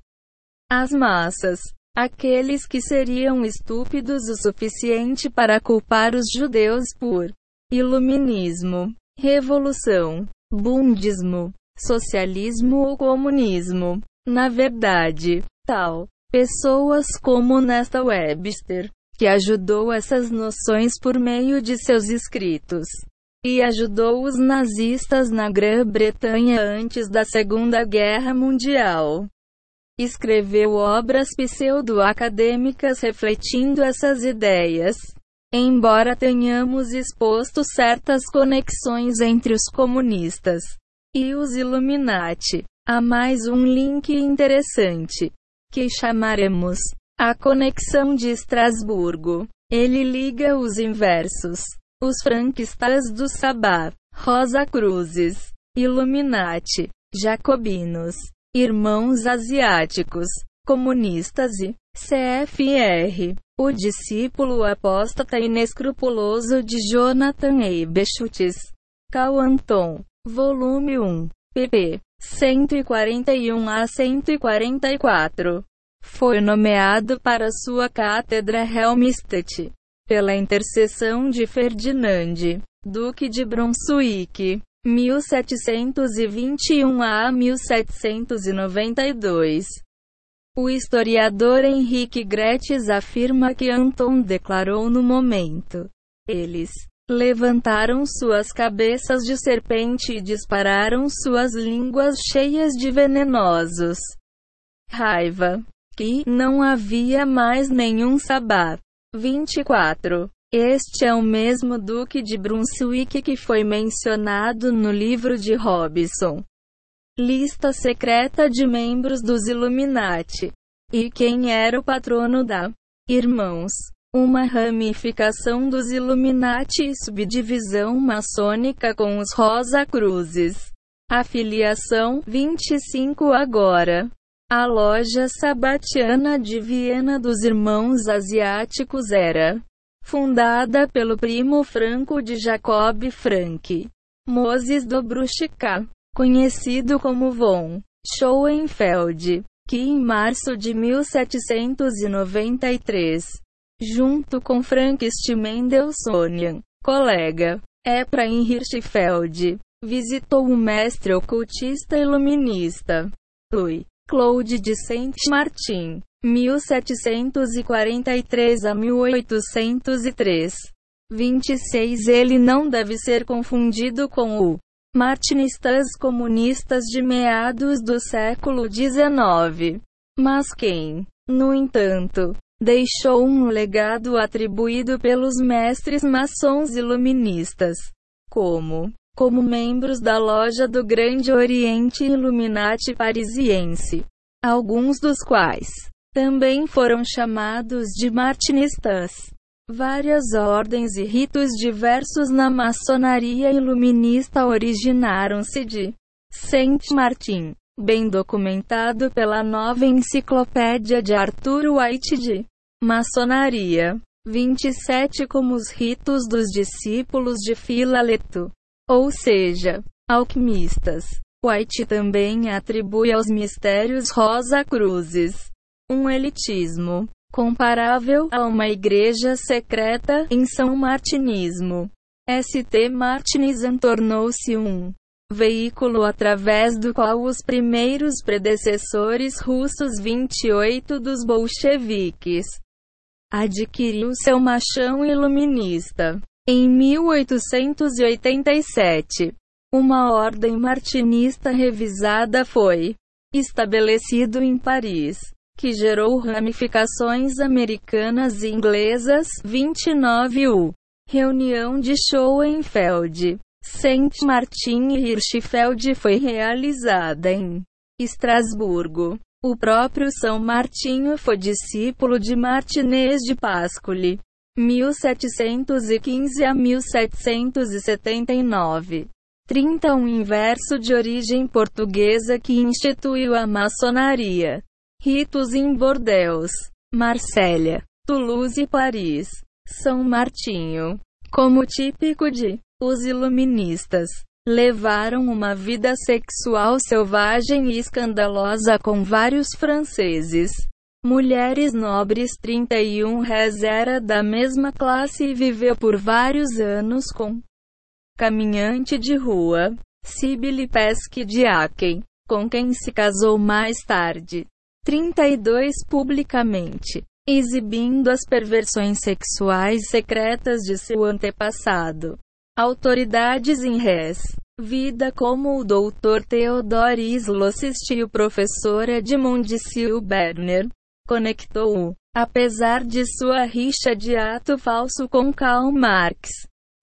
as massas. Aqueles que seriam estúpidos o suficiente para culpar os judeus por iluminismo, revolução, bundismo, socialismo ou comunismo. Na verdade, tal Pessoas como Nesta Webster, que ajudou essas noções por meio de seus escritos. E ajudou os nazistas na Grã-Bretanha antes da Segunda Guerra Mundial. Escreveu obras pseudo-acadêmicas refletindo essas ideias. Embora tenhamos exposto certas conexões entre os comunistas e os Illuminati, há mais um link interessante que chamaremos a conexão de Estrasburgo. Ele liga os inversos, os franquistas do Sabá, Rosa Cruzes, Illuminati, Jacobinos, Irmãos Asiáticos, Comunistas e CFR. O discípulo apóstata inescrupuloso de Jonathan Eibeschutz. Cauanton. Volume 1. pp. 141 a 144. Foi nomeado para sua cátedra Helmstedt, pela intercessão de Ferdinand, Duque de Brunswick. 1721 a 1792. O historiador Henrique Gretz afirma que Anton declarou no momento. Eles levantaram suas cabeças de serpente e dispararam suas línguas cheias de venenosos raiva. Que não havia mais nenhum sabá. 24. Este é o mesmo Duque de Brunswick que foi mencionado no livro de Robson. Lista secreta de membros dos Illuminati. E quem era o patrono da Irmãos? Uma ramificação dos Illuminati e subdivisão maçônica com os Rosa Cruzes. Afiliação 25 agora. A loja sabatiana de Viena dos Irmãos Asiáticos era fundada pelo primo franco de Jacob Frank, Moses Dobruschka, conhecido como von Schoenfeld, que em março de 1793, junto com Frank Mendelssohn, colega, Ephraim Hirschfeld, visitou o mestre ocultista iluminista Louis Claude de Saint-Martin, 1743 a 1803. 26 Ele não deve ser confundido com o martinistas comunistas de meados do século XIX. Mas quem, no entanto, deixou um legado atribuído pelos mestres maçons iluministas, como como membros da loja do Grande Oriente Illuminati Parisiense, alguns dos quais também foram chamados de martinistas. Várias ordens e ritos diversos na maçonaria iluminista originaram-se de Saint Martin, bem documentado pela nova enciclopédia de Arthur White de Maçonaria. 27 como os ritos dos discípulos de Filaleto ou seja, alquimistas. White também atribui aos mistérios Rosa Cruzes um elitismo comparável a uma igreja secreta em São Martinismo. St. Martinism tornou-se um veículo através do qual os primeiros predecessores russos 28 dos bolcheviques adquiriu seu machão iluminista. Em 1887, uma ordem martinista revisada foi estabelecido em Paris, que gerou ramificações americanas e inglesas. 29 U. Reunião de Schoenfeld, Saint Martin e Hirschfeld foi realizada em Estrasburgo. O próprio São Martinho foi discípulo de Martinez de Pascoli. 1715 a 1779. 30 Um inverso de origem portuguesa que instituiu a maçonaria. Ritos em Bordeaux, Marsella, Toulouse e Paris. São Martinho. Como típico de os iluministas, levaram uma vida sexual selvagem e escandalosa com vários franceses. Mulheres Nobres 31 Rez era da mesma classe e viveu por vários anos com caminhante de rua, Sibylle Pesque de Aken, com quem se casou mais tarde. 32 Publicamente, exibindo as perversões sexuais secretas de seu antepassado. Autoridades em res. Vida como o Dr. Theodore Slossist e o professor Edmund Silberner conectou-o, apesar de sua rixa de ato falso com Karl Marx,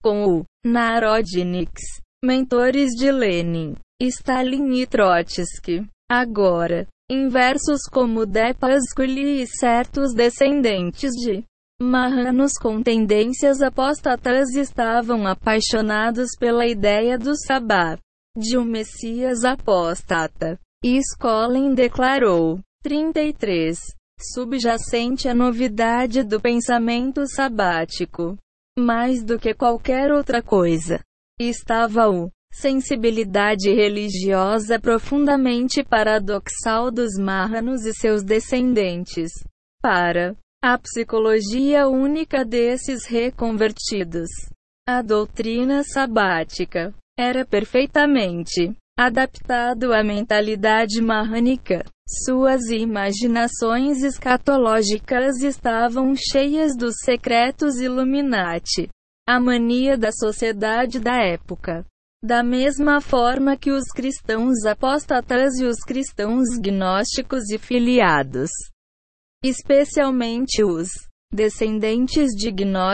com o Narodniks, mentores de Lenin, Stalin e Trotsky. Agora, inversos como Depasculi e certos descendentes de marranos com tendências apostatas estavam apaixonados pela ideia do sabá, de um Messias apóstata. E Skolin declarou: 33 subjacente à novidade do pensamento sabático. Mais do que qualquer outra coisa, estava o sensibilidade religiosa profundamente paradoxal dos marranos e seus descendentes. Para a psicologia única desses reconvertidos, a doutrina sabática era perfeitamente adaptado à mentalidade marrânica. Suas imaginações escatológicas estavam cheias dos secretos Illuminati, a mania da sociedade da época. Da mesma forma que os cristãos apóstatas e os cristãos gnósticos e filiados, especialmente os descendentes de gnósticos,